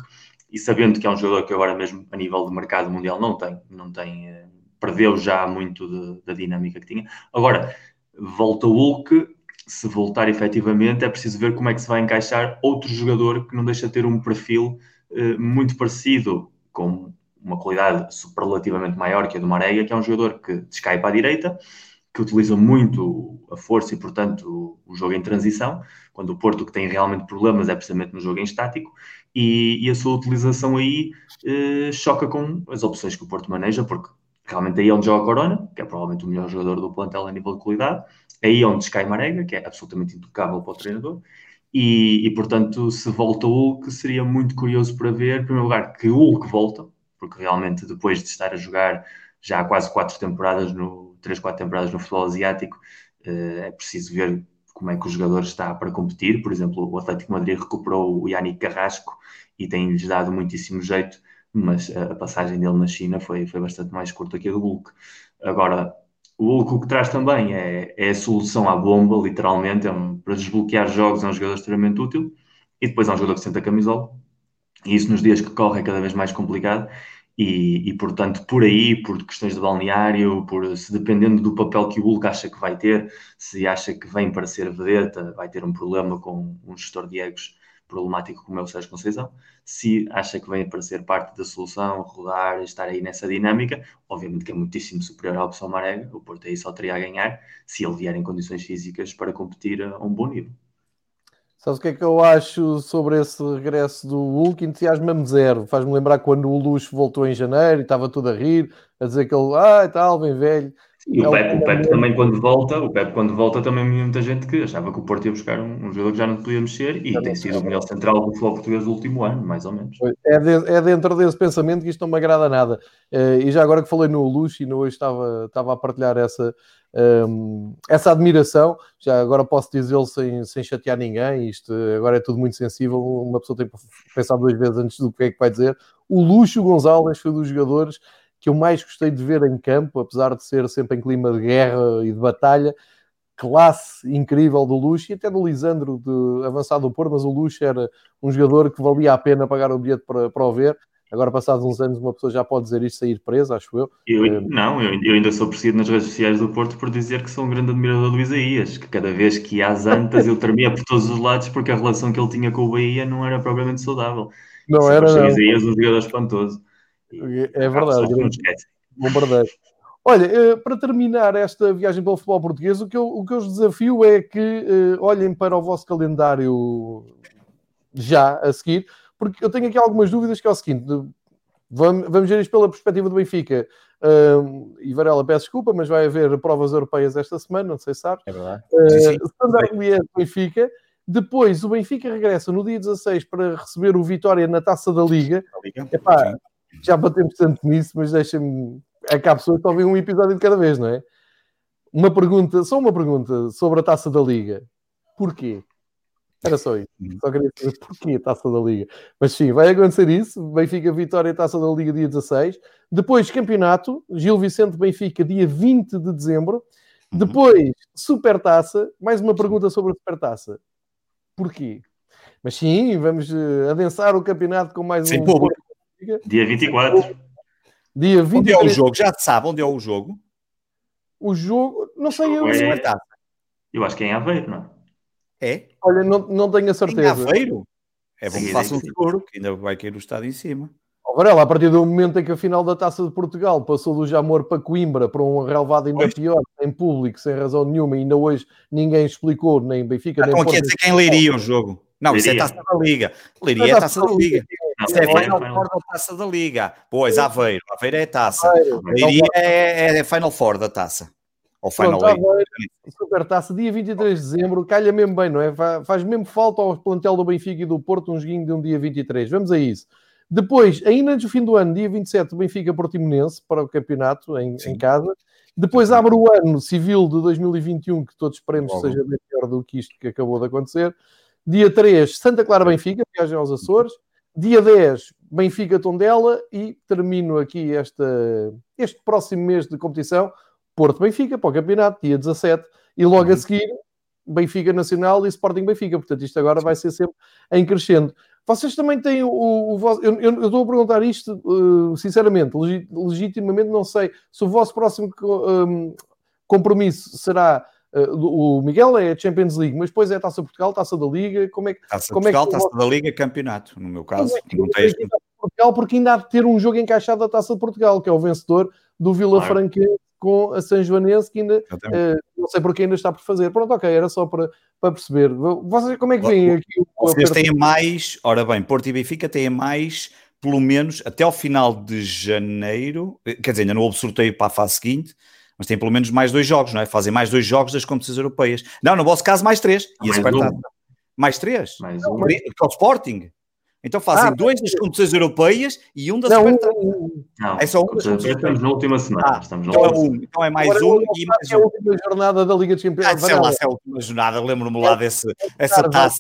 e sabendo que é um jogador que agora mesmo a nível de mercado mundial não tem, não tem, eh, perdeu já muito de, da dinâmica que tinha. Agora, volta o Hulk, se voltar efetivamente, é preciso ver como é que se vai encaixar outro jogador que não deixa de ter um perfil eh, muito parecido, com uma qualidade superlativamente maior que a do Marega, que é um jogador que descai para a direita, que utiliza muito a força e, portanto, o, jogo em transição, quando o Porto que tem realmente problemas é precisamente no jogo em estático, e, e a sua utilização aí eh, choca com as opções que o Porto maneja, porque realmente aí é onde joga Corona, que é provavelmente o melhor jogador do plantel a nível de qualidade, aí é onde descai Marega, que é absolutamente intocável para o treinador, e, e, portanto, se volta o Hulk, seria muito curioso para ver, em primeiro lugar, que o Hulk volta, porque realmente depois de estar a jogar já há quase quatro temporadas, no, três, quatro temporadas no futebol asiático, eh, é preciso ver como é que o jogador está para competir. Por exemplo, o Atlético Madrid recuperou o Yannick Carrasco e tem-lhes dado muitíssimo jeito, mas a passagem dele na China foi, foi bastante mais curta que a do Hulk. Agora, o Hulk o que traz também é, é a solução à bomba, literalmente, é um, para desbloquear jogos, é um jogador extremamente útil, e depois é um jogador que senta a camisola, e isso nos dias que corre é cada vez mais complicado, e, e, portanto, por aí, por questões de balneário, por se dependendo do papel que o Hulk acha que vai ter, se acha que vem para ser vedeta, vai ter um problema com um gestor de egos problemático como é o Sérgio Conceição, se acha que vem para ser parte da solução, rodar, estar aí nessa dinâmica, obviamente que é muitíssimo superior à opção Marega, o Porto aí só teria a ganhar se ele vier em condições físicas para competir a um bom nível. Sabes o que é que eu acho sobre esse regresso do Hulk? Entusiasmo-me zero. Faz-me lembrar quando o Luxo voltou em janeiro e estava tudo a rir, a dizer que ele, ah, tal, bem velho. E o Pepe, o Pepe também quando volta, o Pepe quando volta também muita gente que achava que o Porto ia buscar um, um jogador que já não podia mexer e tem sido o melhor central do futebol português do último ano, mais ou menos. É, de, é dentro desse pensamento que isto não me agrada nada. Uh, e já agora que falei no Luxo e no hoje estava, estava a partilhar essa, um, ehm, essa admiração, já agora posso dizê-lo sem, sem chatear ninguém, isto agora é tudo muito sensível, uma pessoa tem que pensar duas vezes antes do que é que vai dizer. O Luxo Gonzalez foi dos jogadores que eu mais gostei de ver em campo, apesar de ser sempre em clima de guerra e de batalha, classe incrível do Luxo e até do Lisandro de avançado do Porto, mas o Luxo era um jogador que valia a pena pagar o bilhete para, para o ver. Agora, passados uns anos, uma pessoa já pode dizer isto sair presa, acho eu. eu eh, não, eu, eu, ainda sou perseguido nas redes sociais do Porto por dizer que sou um grande admirador do Isaías, que cada vez que ia às antas eu tremia por todos os lados porque a relação que ele tinha com o Bahia não era propriamente saudável. Não era, não. Isaías um jogador espantoso. É verdade. Bombardeio. Olha, eh, para terminar esta viagem pelo futebol português, o que eu, o que eu os desafio é que uh, olhem para o vosso calendário já a seguir, porque eu tenho aqui algumas dúvidas que é o seguinte: vamos, vamos ver isto pela perspectiva do Benfica. Uh, e Varela, peço desculpa, mas vai haver provas europeias esta semana, não sei se sabes. É verdade. Uh, Standard Liège Benfica. Depois o Benfica regressa no dia 16 para receber o Vitória na taça da Liga. Da Liga. Epá, já batemos tanto nisso, mas deixa-me. É que há pessoas que ouvem um episódio de cada vez, não é? Uma pergunta, só uma pergunta sobre a taça da Liga. Porquê? Era só isso. Só queria saber porquê a taça da Liga. Mas sim, vai acontecer isso. Benfica Vitória taça da Liga dia 16. Depois, campeonato. Gil Vicente Benfica, dia 20 de dezembro. Uhum. Depois, Supertaça. Mais uma pergunta sobre a Supertaça. Porquê? Mas sim, vamos uh, adensar o campeonato com mais Sem um. Público. Dia 24. Dia 23. Onde é o jogo? Já sabe onde é o jogo? O jogo, não sei eu. É... Eu acho que é em Aveiro, não é? É? Olha, não, não tenho a certeza. Em Aveiro? É bom que faça um seguro, que ainda vai cair o estado em cima. Varela, a partir do momento em que a final da Taça de Portugal passou do Jamor para Coimbra, para um relevado ainda pois. pior, em público, sem razão nenhuma, e ainda hoje ninguém explicou, nem Benfica, nem Não, quer dizer quem leiria o jogo. Não, isso é Taça da Liga. Leiria é Taça da Liga. Isso é Final Four da Taça da Liga. Pois, Aveiro. Aveiro é Taça. Leiria é, é Final Four da Taça. Ou Final Pronto, Super Taça, dia 23 de dezembro, calha mesmo bem, não é? Faz mesmo falta ao plantel do Benfica e do Porto um joguinho de um dia 23. Vamos a isso. Depois, ainda antes do fim do ano, dia 27, Benfica Portimonense para o campeonato em, em casa. Depois abre o ano civil de 2021, que todos esperemos que seja bem pior do que isto que acabou de acontecer. Dia 3, Santa Clara Benfica, viagem aos Açores. Dia 10, Benfica Tondela. E termino aqui esta, este próximo mês de competição, Porto Benfica, para o campeonato, dia 17. E logo a uhum. seguir, Benfica Nacional e Sporting Benfica. Portanto, isto agora vai ser sempre em crescendo. Vocês também têm o, o vosso. Eu, eu, estou a perguntar isto, uh, sinceramente, legi, legitimamente, não sei se o vosso próximo um, compromisso será. Uh, o Miguel é a Champions League, mas depois é a Taça Portugal, Taça da Liga. Como é que. Taça como Portugal, é que Taça da Liga, Campeonato, no meu caso. É Portugal, porque ainda há de ter um jogo encaixado da Taça de Portugal, que é o vencedor do Vila claro. Franquense com a São Joanense, que ainda uh, não sei porque ainda está por fazer. Pronto, ok, era só para, para perceber. Vocês como é que vêm aqui? Vocês têm mais, ora bem, Porto e Benfica têm mais, pelo menos até ao final de janeiro, eh, quer dizer, ainda não houve sorteio para a fase seguinte, mas têm pelo menos mais dois jogos, não é? Fazem mais dois jogos das competições europeias. Não, no vosso caso, mais três. E mais, um. mais três? Mais um. Porque o Sporting. Então fazem ah, dois das competições europeias e um das não, Supertaça. Não, é só um das competições Estamos na última semana. Ah, estamos então, é um, então é mais Agora, um e mais um. É a última jornada da Liga dos Campeões. Ah, sei lá se é a última jornada, lembro-me lá desse, essa taça.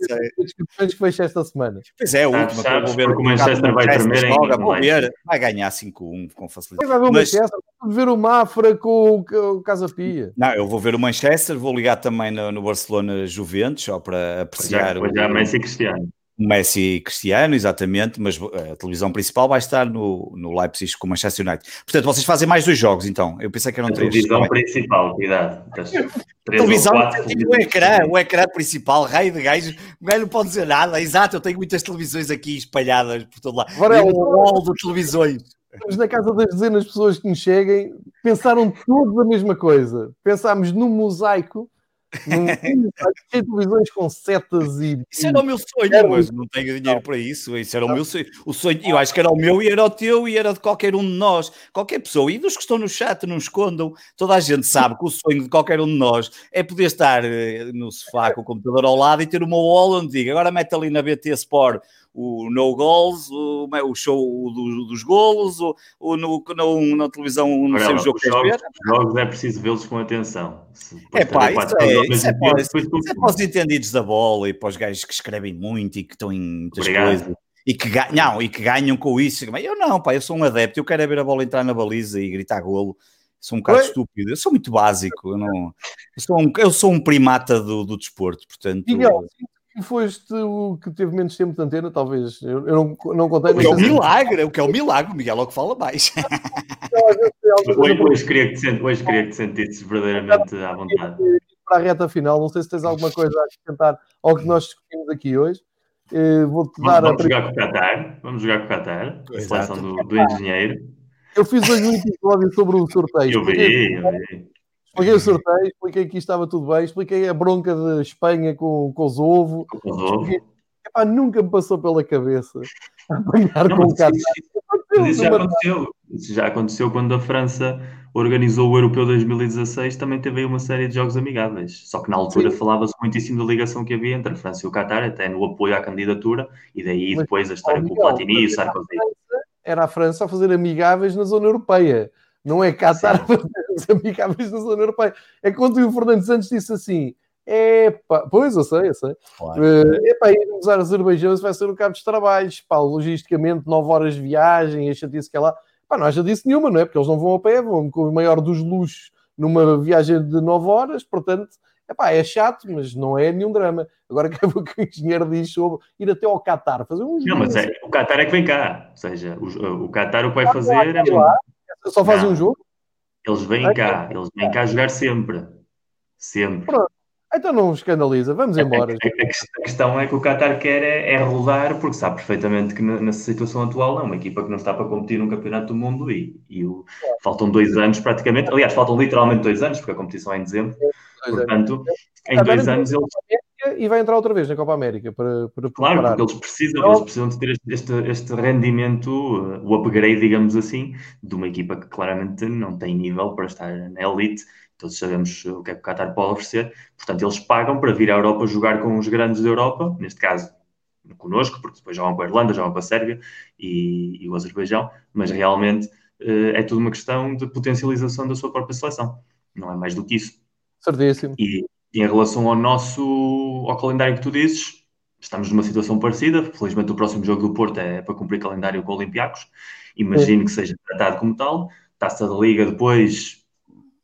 As que fecha esta semana. Pois é, a última. Ah, sabes, vou ver o Manchester vai tremer vou ver, vai ganhar 5-1 com facilidade. Vai ver o Manchester, vou ver o Mafra com o Casa Pia. Não, eu vou ver o Manchester, vou ligar também no, Barcelona Juventus, só para apreciar. Pois já, Messi Cristiano. Messi e Cristiano, exatamente, mas eh, a televisão principal vai estar no, no Leipzig com o Manchester United. Portanto, vocês fazem mais dois jogos, então. Eu pensei que eram a três. televisão principal, cuidado. televisão, o ecrã, o ecrã principal, raio de gajo, o gajo não pode dizer nada. Exato, eu tenho muitas televisões aqui espalhadas por todo lado. Agora é um wall de televisões. Estamos na casa das dezenas de pessoas que nos cheguem, pensaram todos a mesma coisa. Pensámos num mosaico televisões com setas e. Isso era o meu sonho, mas não tenho dinheiro para isso. Isso era o meu sonho. O sonho, eu acho que era o meu e era o teu e era de qualquer um de nós. Qualquer pessoa. E dos que estão no chat, não escondam. Toda a gente sabe que o sonho de qualquer um de nós é poder estar eh, no sofá com o computador ao lado e ter uma wall onde diga agora mete ali na BT Sport o no goals, o, o show do, dos golos, o, o no, no, na televisão não sei o jogo que jogos, jogos é preciso vê-los com atenção. É pá, isso, é, isso, é, para, isso é para os entendidos da bola e para os gajos que escrevem muito e que estão em muitas Obrigado. coisas. E que, ganham, e que ganham com isso. Eu não, pá, eu sou um adepto, eu quero é ver a bola entrar na baliza e gritar golo sou um bocado Oi? estúpido, eu sou muito básico, eu, não, eu, sou, um, eu sou um primata do, do desporto, portanto. Miguel, foste o que teve menos tempo de antena, talvez. Eu, eu não, não contei. O que é um milagre, o que é um milagre, o Miguel é o que fala mais. hoje, hoje, queria que te, hoje queria que te sentisses verdadeiramente à vontade. Para a reta final, não sei se tens alguma coisa a acrescentar ao que nós discutimos aqui hoje. Uh, Vou-te dar vamos, a... jogar com o Qatar, vamos jogar com o Qatar, a seleção do, do engenheiro. Eu fiz hoje um episódio sobre o sorteio. Eu vi, eu vi. Expliquei o sorteio, expliquei que estava tudo bem, expliquei a bronca de Espanha com, com os ovos. Epá, nunca me passou pela cabeça apanhar não, com o cara. Isso já aconteceu. Isso já aconteceu quando a França organizou o Europeu 2016, também teve aí uma série de jogos amigáveis. Só que na altura falava-se muitíssimo da ligação que havia entre a França e o Qatar, até no apoio à candidatura, e daí Mas, depois a história com o Platini e o Sarkozy. Era a França a fazer amigáveis na zona europeia. Não é Qatar os amigáveis da zona europeia. É quando o Fernando Santos disse assim: Epá, pois eu sei, eu sei. Claro. Uh, epá, irmos ao Azerbaijão vai ser o cabo dos trabalhos, pá, logisticamente 9 horas de viagem, a chatice que é lá. Pá, não haja disso nenhuma, não é? Porque eles não vão a pé, vão com o maior dos luxos numa viagem de 9 horas, portanto, epá, é chato, mas não é nenhum drama. Agora que o que o engenheiro diz sobre ir até ao Qatar, fazer um Não, mas é, o Qatar é que vem cá, ou seja, o, o Qatar o que vai fazer é. Lá, só fazem um jogo? Eles vêm cá, eles vêm cá jogar sempre. Sempre. Pronto. Então não escandaliza, vamos embora. A, questão é que o Qatar quer é, é, rodar, porque sabe perfeitamente que nessa situação atual é uma equipa que não está para competir num campeonato do mundo e, e o, faltam dois anos praticamente. Aliás, faltam literalmente dois anos, porque a competição é em dezembro. Portanto, em dois anos eles. E vai entrar outra vez na Copa América para, para Claro, porque eles precisam, eles precisam de ter este, este rendimento, o upgrade, digamos assim, de uma equipa que claramente não tem nível para estar na elite todos sabemos o que é que o Qatar pode oferecer, portanto eles pagam para vir à Europa jogar com os grandes da Europa, neste caso connosco, porque depois jogam com a Irlanda, jogam com a Sérvia e, e o Azerbaijão, mas realmente uh, é tudo uma questão de potencialização da sua própria seleção, não é mais do que isso. Certíssimo. E, e em relação ao nosso, ao calendário que tu dizes, estamos numa situação parecida, felizmente o próximo jogo do Porto é para cumprir calendário com Olympiacos, imagino que seja tratado como tal, taça da Liga depois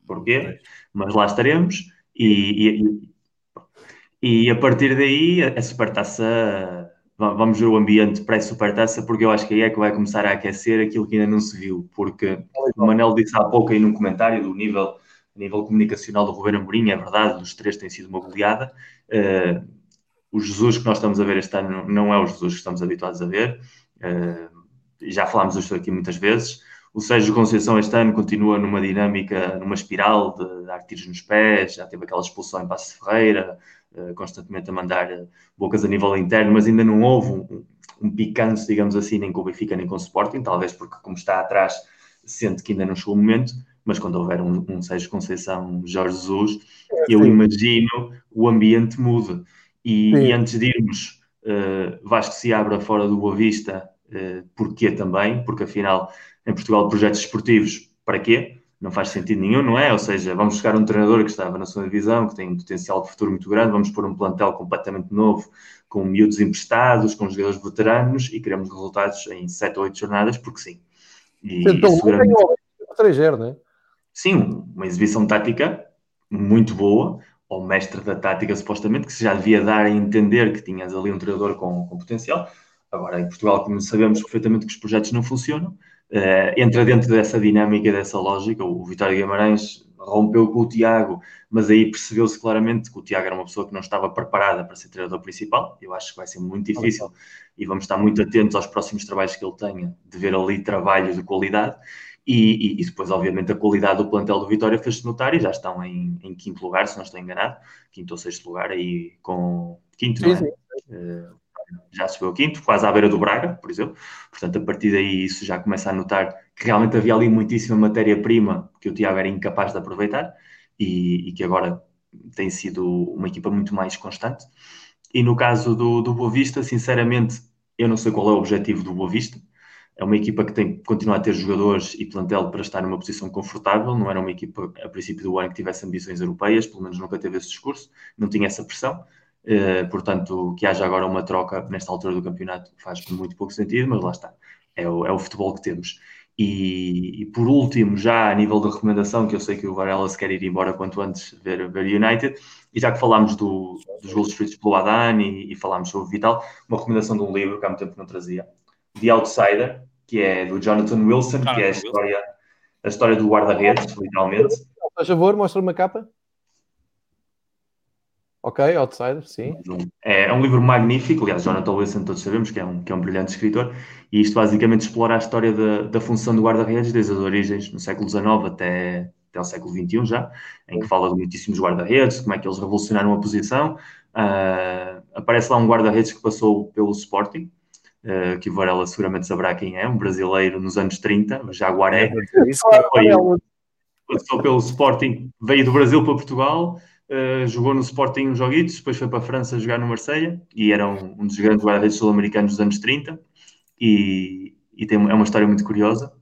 porquê, mas lá estaremos. E, e, e a partir daí a supertaça vamos ver o ambiente pré-supertaça porque eu acho que aí é que vai começar a aquecer aquilo que ainda não se viu, porque o Manel disse há pouco aí num comentário do nível nível comunicacional do Ruben Amorim, é verdade, dos três tem sido uma goleada. Uh, o Jesus que nós estamos a ver este ano não é o Jesus que estamos habituados a ver. Uh, já falámos disto aqui muitas vezes. O Sérgio Conceição este ano continua numa dinâmica, numa espiral de dar tiros nos pés, já teve aquela expulsão em Passo Ferreira, uh, constantemente a mandar uh, bocas a nível interno, mas ainda não houve um, um picante, digamos assim, nem com o Benfica nem com o Sporting, talvez porque como está atrás sente que ainda não chegou o momento, mas quando houver um, um Sérgio Conceição, um Jorge Jesus, é, eu imagino o ambiente muda. E, e, antes de irmos, uh, Vasco se abra fora do Boa Vista, uh, porquê também? Porque afinal em Portugal projetos esportivos, para quê? Não faz sentido nenhum, não é? Ou seja, vamos buscar um treinador que estava na sua divisão, que tem um potencial de futuro muito grande, vamos pôr um plantel completamente novo, com miúdos emprestados, com jogadores veteranos e queremos resultados em 7 ou 8 jornadas, porque sim. E, então, seguramente... estrangeiro, não é? Sim, uma exibição tática muito boa, ao mestre da tática, supostamente, que já devia dar a entender que tinhas ali um treinador com, com potencial. Agora, em Portugal, como sabemos perfeitamente que os projetos não funcionam, Uh, entra dentro dessa dinâmica, dessa lógica. O Vitório Guimarães rompeu com o Tiago, mas aí percebeu-se claramente que o Tiago era uma pessoa que não estava preparada para ser treinador principal. Eu acho que vai ser muito difícil e vamos estar muito atentos aos próximos trabalhos que ele tenha, de ver ali trabalhos de qualidade. E, e, e depois, obviamente, a qualidade do plantel do Vitória fez-se notar e já estão em, em, quinto lugar, se não estou enganado, quinto ou sexto lugar, aí com quinto, sim, não é? Sim. Uh, já subiu ao quinto, quase à beira do Braga, por exemplo. Portanto, a partir daí isso já começa a notar que realmente havia ali muitíssima matéria-prima que o Tiago era incapaz de aproveitar e, e, que agora tem sido uma equipa muito mais constante. E no caso do, do Boa Vista, sinceramente, eu não sei qual é o objetivo do Boa Vista. É uma equipa que tem continua a ter jogadores e plantel para estar numa posição confortável. Não era uma equipa, a princípio do ano, que tivesse ambições europeias, pelo menos nunca teve esse discurso, não tinha essa pressão. Uh, portanto, que haja agora uma troca nesta altura do campeonato faz muito pouco sentido, mas lá está. É o, é o futebol que temos. E, e, por último, já a nível de recomendação, que eu sei que o Varela se quer ir embora quanto antes ver, ver United, e já que falámos do, dos gols feitos pelo Adan e, e, falámos sobre o Vital, uma recomendação de um livro que há muito tempo não trazia, The Outsider, que é do Jonathan Wilson, que é a história, a história do guarda-redes, literalmente. Por favor, mostra uma capa. Ok, Outsider, sim. É, é, um livro magnífico, aliás, Jonathan Wilson todos sabemos que é um, que é um brilhante escritor, e isto basicamente explora a história da, da função do guarda-redes desde as origens, no século XIX até, até ao século XXI já, em que fala de muitíssimos guarda-redes, como é que eles revolucionaram a posição. Uh, aparece lá um guarda-redes que passou pelo Sporting, uh, que o Varela seguramente saberá quem é, um brasileiro nos anos 30, Jaguaré, foi, passou pelo Sporting, veio do Brasil para Portugal, Uh, jogou no Sporting uns joguitos, depois foi para a França jogar no Marselha e era um, um dos grandes guarda-redes sul-americanos dos anos 30 e, e tem, é uma história muito curiosa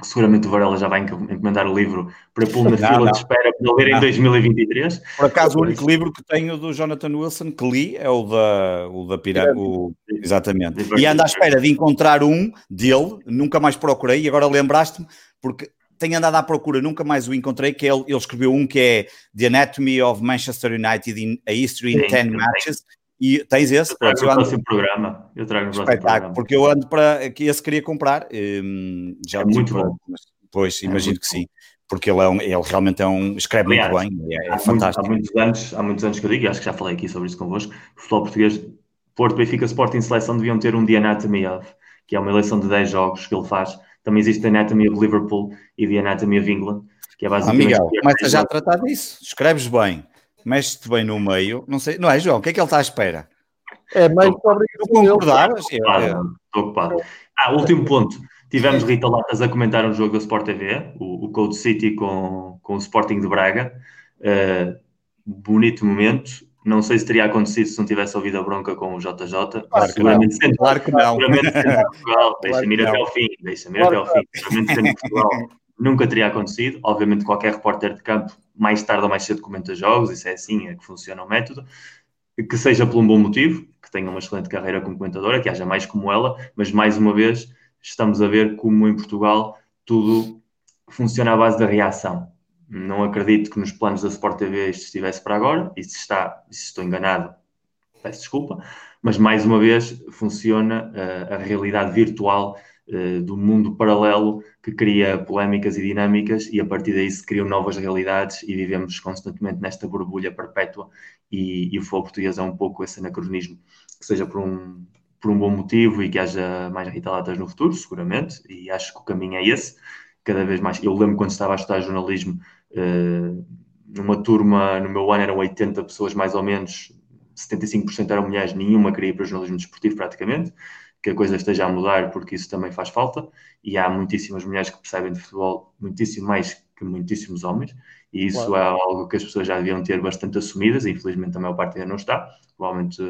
que seguramente o Varela já vai encomendar o livro para pôr na fila de espera para ler em 2023. Por acaso, o único livro que tenho do Jonathan Wilson que li é o da, o da Pirâmide. Exatamente. E ando à espera de encontrar um dele, nunca mais procurei, e agora lembraste-me, porque tenho andado à procura, nunca mais o encontrei, que ele, ele escreveu um que é The Anatomy of Manchester United in a History in 10 Matches. E tens esse? Eu trago no próximo programa. Eu trago no próximo programa. Porque eu ando para que esse queria comprar. Um, já é muito bom. Pois, é imagino que sim. porque ele, é um, ele realmente é um, escreve Aliás, muito bem, é, é há fantástico. Muito, há, muitos anos, há muitos anos que eu digo, e acho que já falei aqui sobre isso convosco, o futebol português, Porto, Benfica, Sporting Seleção deviam ter um The Anatomy of, que é uma eleição de 10 jogos que ele faz. Também existe The Anatomy of Liverpool e The Anatomy of England, que é basicamente... Ah, Miguel, começa já a tratar disso, escreves bem, mexes-te bem no meio, não sei, não é João, o que é que ele está à espera? É mais sobre concordar. Estou ocupado. Ah, último ponto. Tivemos Rita Latas a comentar um jogo da Sport TV, o, o Code City com, com o Sporting de Braga. Uh, bonito momento. Não sei se teria acontecido se não tivesse ouvido a bronca com o JJ. Claro seguramente que não. claro que não. Seguramente Portugal. Deixa-me ir até ao fim. Deixa-me ir até ao fim. Seguramente sendo Portugal nunca teria acontecido. Obviamente, qualquer repórter de campo, mais tarde ou mais cedo, comenta jogos. Isso é assim, é que funciona o método. Que seja por um bom motivo, que tenha uma excelente carreira como comentadora, que haja mais como ela, mas mais uma vez estamos a ver como em Portugal tudo funciona à base da reação. Não acredito que nos planos da Sport TV isto estivesse para agora, e se, está, se estou enganado, peço desculpa, mas mais uma vez funciona uh, a realidade virtual uh, do mundo paralelo que cria polémicas e dinâmicas, e a partir daí se criam novas realidades e vivemos constantemente nesta borbulha perpétua. E, e o futebol português é um pouco esse anacronismo, que seja por um, por um bom motivo e que haja mais Rita no futuro, seguramente, e acho que o caminho é esse, cada vez mais. Eu lembro quando estava a estudar jornalismo, numa turma, no meu ano eram 80 pessoas mais ou menos, 75% eram mulheres, nenhuma queria ir para o jornalismo desportivo praticamente, que a coisa esteja a mudar porque isso também faz falta, e há muitíssimas mulheres que percebem de futebol, muitíssimo mais que muitíssimos homens, e isso claro. é algo que as pessoas já deviam ter bastante assumidas, e infelizmente a maior parte ainda não está, provavelmente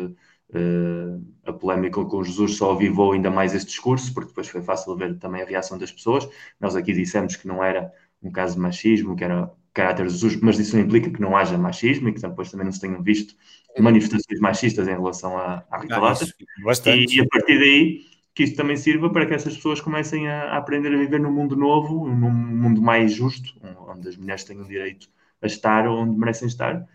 Uh, a polémica com Jesus só avivou ainda mais esse discurso, porque depois foi fácil ver também a reação das pessoas. Nós aqui dissemos que não era um caso de machismo, que era caráter Jesus, mas isso não implica que não haja machismo e que depois também não se tenham visto manifestações machistas em relação à, à Rita Lata. E, e, a partir daí, que isso também sirva para que essas pessoas comecem a, a aprender a viver num mundo novo, num mundo mais justo, onde as mulheres tenham direito a estar onde merecem estar.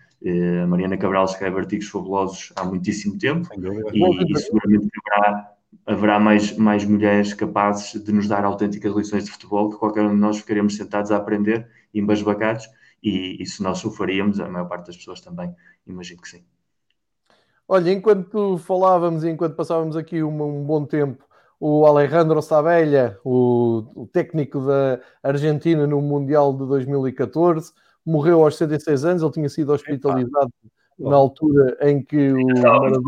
A Mariana Cabral escreve artigos fabulosos há muitíssimo tempo e, e, seguramente haverá, haverá mais, mais mulheres capazes de nos dar autênticas lições de futebol que qualquer um de nós ficaremos sentados a aprender, embasbacados, e, e se nós o faríamos, a maior parte das pessoas também, imagino que sim. Olha, enquanto falávamos e enquanto passávamos aqui um, um bom tempo, o Alejandro Sabella, o, o técnico da Argentina no Mundial de 2014, morreu aos 76 anos, ele tinha sido hospitalizado na altura em que o Maradona.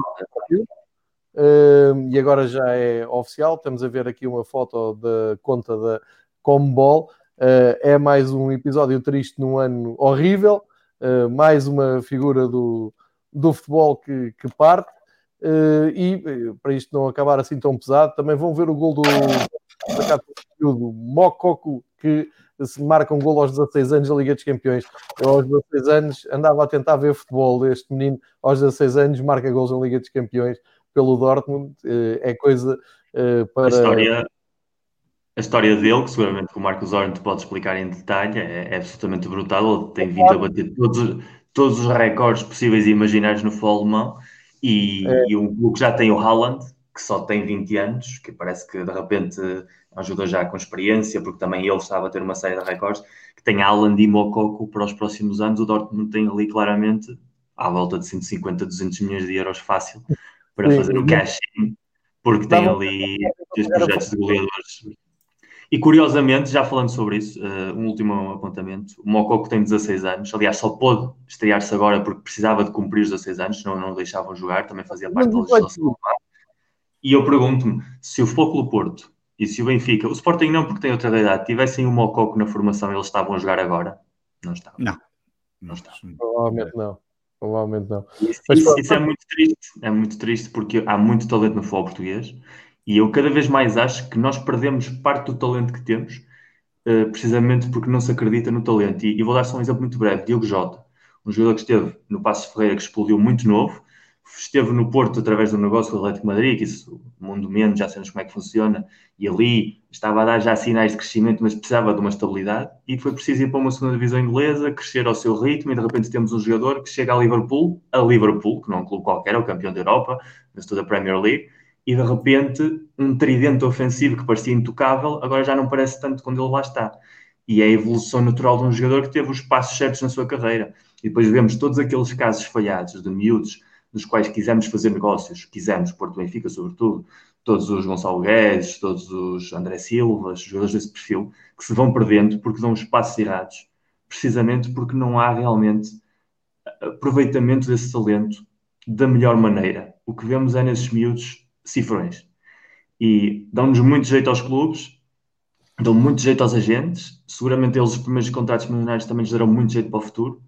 Uh, e agora já é oficial. Estamos a ver aqui uma foto da conta da Comball. Uh, é mais um episódio triste num ano horrível. Uh, mais uma figura do, do futebol que, que parte. Uh, e para isto não acabar assim tão pesado, também vão ver o gol do, do Mococo que se marca um gol aos 16 anos da Liga dos Campeões. Eu aos 16 anos andava a tentar ver futebol. Este menino, aos 16 anos, marca gols na Liga dos Campeões pelo Dortmund. É coisa para. A história, a história dele, que seguramente o Marcos Orne pode explicar em detalhe, é, é absolutamente brutal. Ele tem vindo a bater todos, todos os recordes possíveis e imaginários no futebol alemão. E, é. e o clube já tem o Haaland, que só tem 20 anos, que parece que de repente ajuda já com experiência, porque também ele estava a ter uma série de recordes, que tem Alan e Mococo para os próximos anos. O Dortmund tem ali claramente à volta de 150, 200 milhões de euros fácil para Sim, fazer o cash-in, porque tem ali dois projetos de goleadores. E curiosamente, já falando sobre isso, uh, um último apontamento: o Mococo tem 16 anos, aliás, só pôde estrear-se agora porque precisava de cumprir os 16 anos, senão não o deixavam jogar, também fazia parte da legislação. E eu pergunto-me se o Futebol Porto e se o Benfica, o Sporting não, porque tem outra idade, tivessem o Mococo na formação, eles estavam a jogar agora? Não estavam. Não. Não estavam. Provavelmente não. Provavelmente não. Isso, Mas, isso, isso, é muito triste. É muito triste porque há muito talento no futebol português e eu cada vez mais acho que nós perdemos parte do talento que temos uh, precisamente porque não se acredita no talento. E, e, vou dar só um exemplo muito breve. Diogo Jota, um jogador que esteve no Passo Ferreira, que explodiu muito novo, esteve no Porto através do negócio do Atlético Madrid, que isso, mundo menos, já sabemos como é que funciona, e ali estava a dar já sinais de crescimento, mas precisava de uma estabilidade, e foi preciso ir para uma segunda divisão inglesa, crescer ao seu ritmo, e de repente temos um jogador que chega a Liverpool, a Liverpool, que não é um clube qualquer, é o campeão da Europa, mas toda a Premier League, e de repente um tridente ofensivo que parecia intocável, agora já não parece tanto quando ele lá está. E é a evolução natural de um jogador que teve os passos certos na sua carreira. E depois vemos todos aqueles casos falhados de miúdos dos quais quisemos fazer negócios, quisemos, Porto Benfica sobretudo, todos os Gonçalo Guedes, todos os André Silva, jogadores desse perfil, que se vão perdendo porque dão os passos errados, precisamente porque não há realmente aproveitamento desse talento da melhor maneira. O que vemos é nesses miúdos cifrões. E dão-nos muito jeito aos clubes, dão muito jeito aos agentes. Seguramente eles, os primeiros contratos milionários, também lhes darão muito jeito para o futuro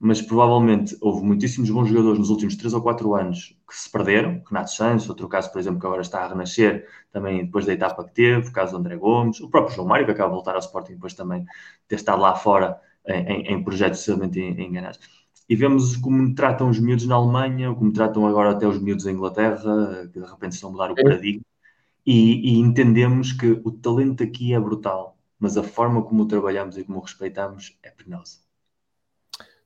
mas provavelmente houve muitíssimos bons jogadores nos últimos 3 ou 4 anos que se perderam. Renato Santos, outro caso, por exemplo, que agora está a renascer também depois da etapa que teve, o caso do André Gomes, o próprio João Mário, que acaba de voltar ao Sporting depois também ter estado lá fora em, em projetos extremamente enganados. E vemos como tratam os miúdos na Alemanha, como tratam agora até os miúdos em Inglaterra, que de repente estão a mudar o paradigma. E, e entendemos que o talento aqui é brutal, mas a forma como o trabalhamos e como o respeitamos é penosa.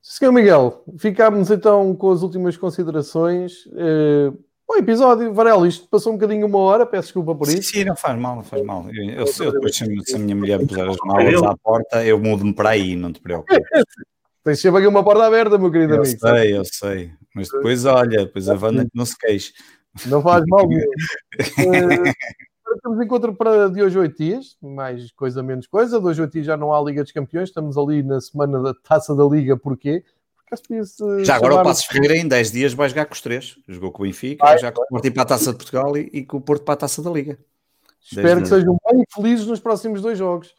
Senhor Miguel, ficámos então com as últimas considerações. Uh, o episódio, Varela, isto passou um bocadinho uma hora, peço desculpa por isso. Sim, sim não faz mal, não faz mal. Eu, eu, eu depois, se a minha mulher puser as malas à porta, eu mudo-me para aí, não te preocupes. Tens sempre aqui uma porta aberta, meu querido eu amigo. Eu sei, eu sei. Mas depois, olha, depois a Wanda não se queixe. Não faz mal mesmo. uh, temos encontro para de hoje oito dias, mais coisa menos coisa. De hoje oito dias já não há Liga dos Campeões, estamos ali na semana da Taça da Liga, porquê? Porque já agora o Passos Ferreira em 10 dias vai jogar com os três. Jogou com o Benfica, vai, já com o Porto para a Taça de Portugal e, e, com o Porto para a Taça da Liga. Espero que sejam bem felizes nos próximos dois jogos.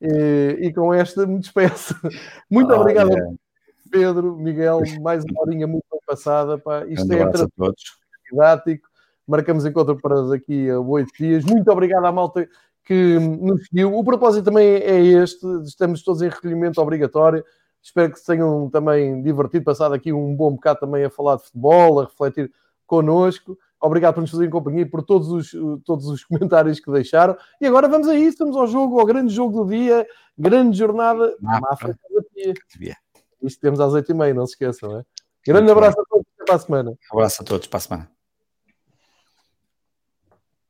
E, e com esta me despeço. Muito oh, obrigado, yeah. Pedro, Miguel, mais uma horinha muito bem passada. Pá. Isto é didático marcamos encontro para daqui a oito dias. Muito obrigado à malta que nos seguiu. O propósito também é este, estamos todos em recolhimento obrigatório. Espero que se tenham também divertido, passado aqui um bom bocado também a falar de futebol, a refletir connosco. Obrigado por nos fazerem companhia e por todos os, todos os comentários que deixaram. E agora vamos a isso, estamos ao jogo, ao grande jogo do dia, grande jornada. Mafra Isto temos às oito e meia, não se esqueçam. É? Grande abraço a todos, até para a semana. Um abraço a todos, para a semana.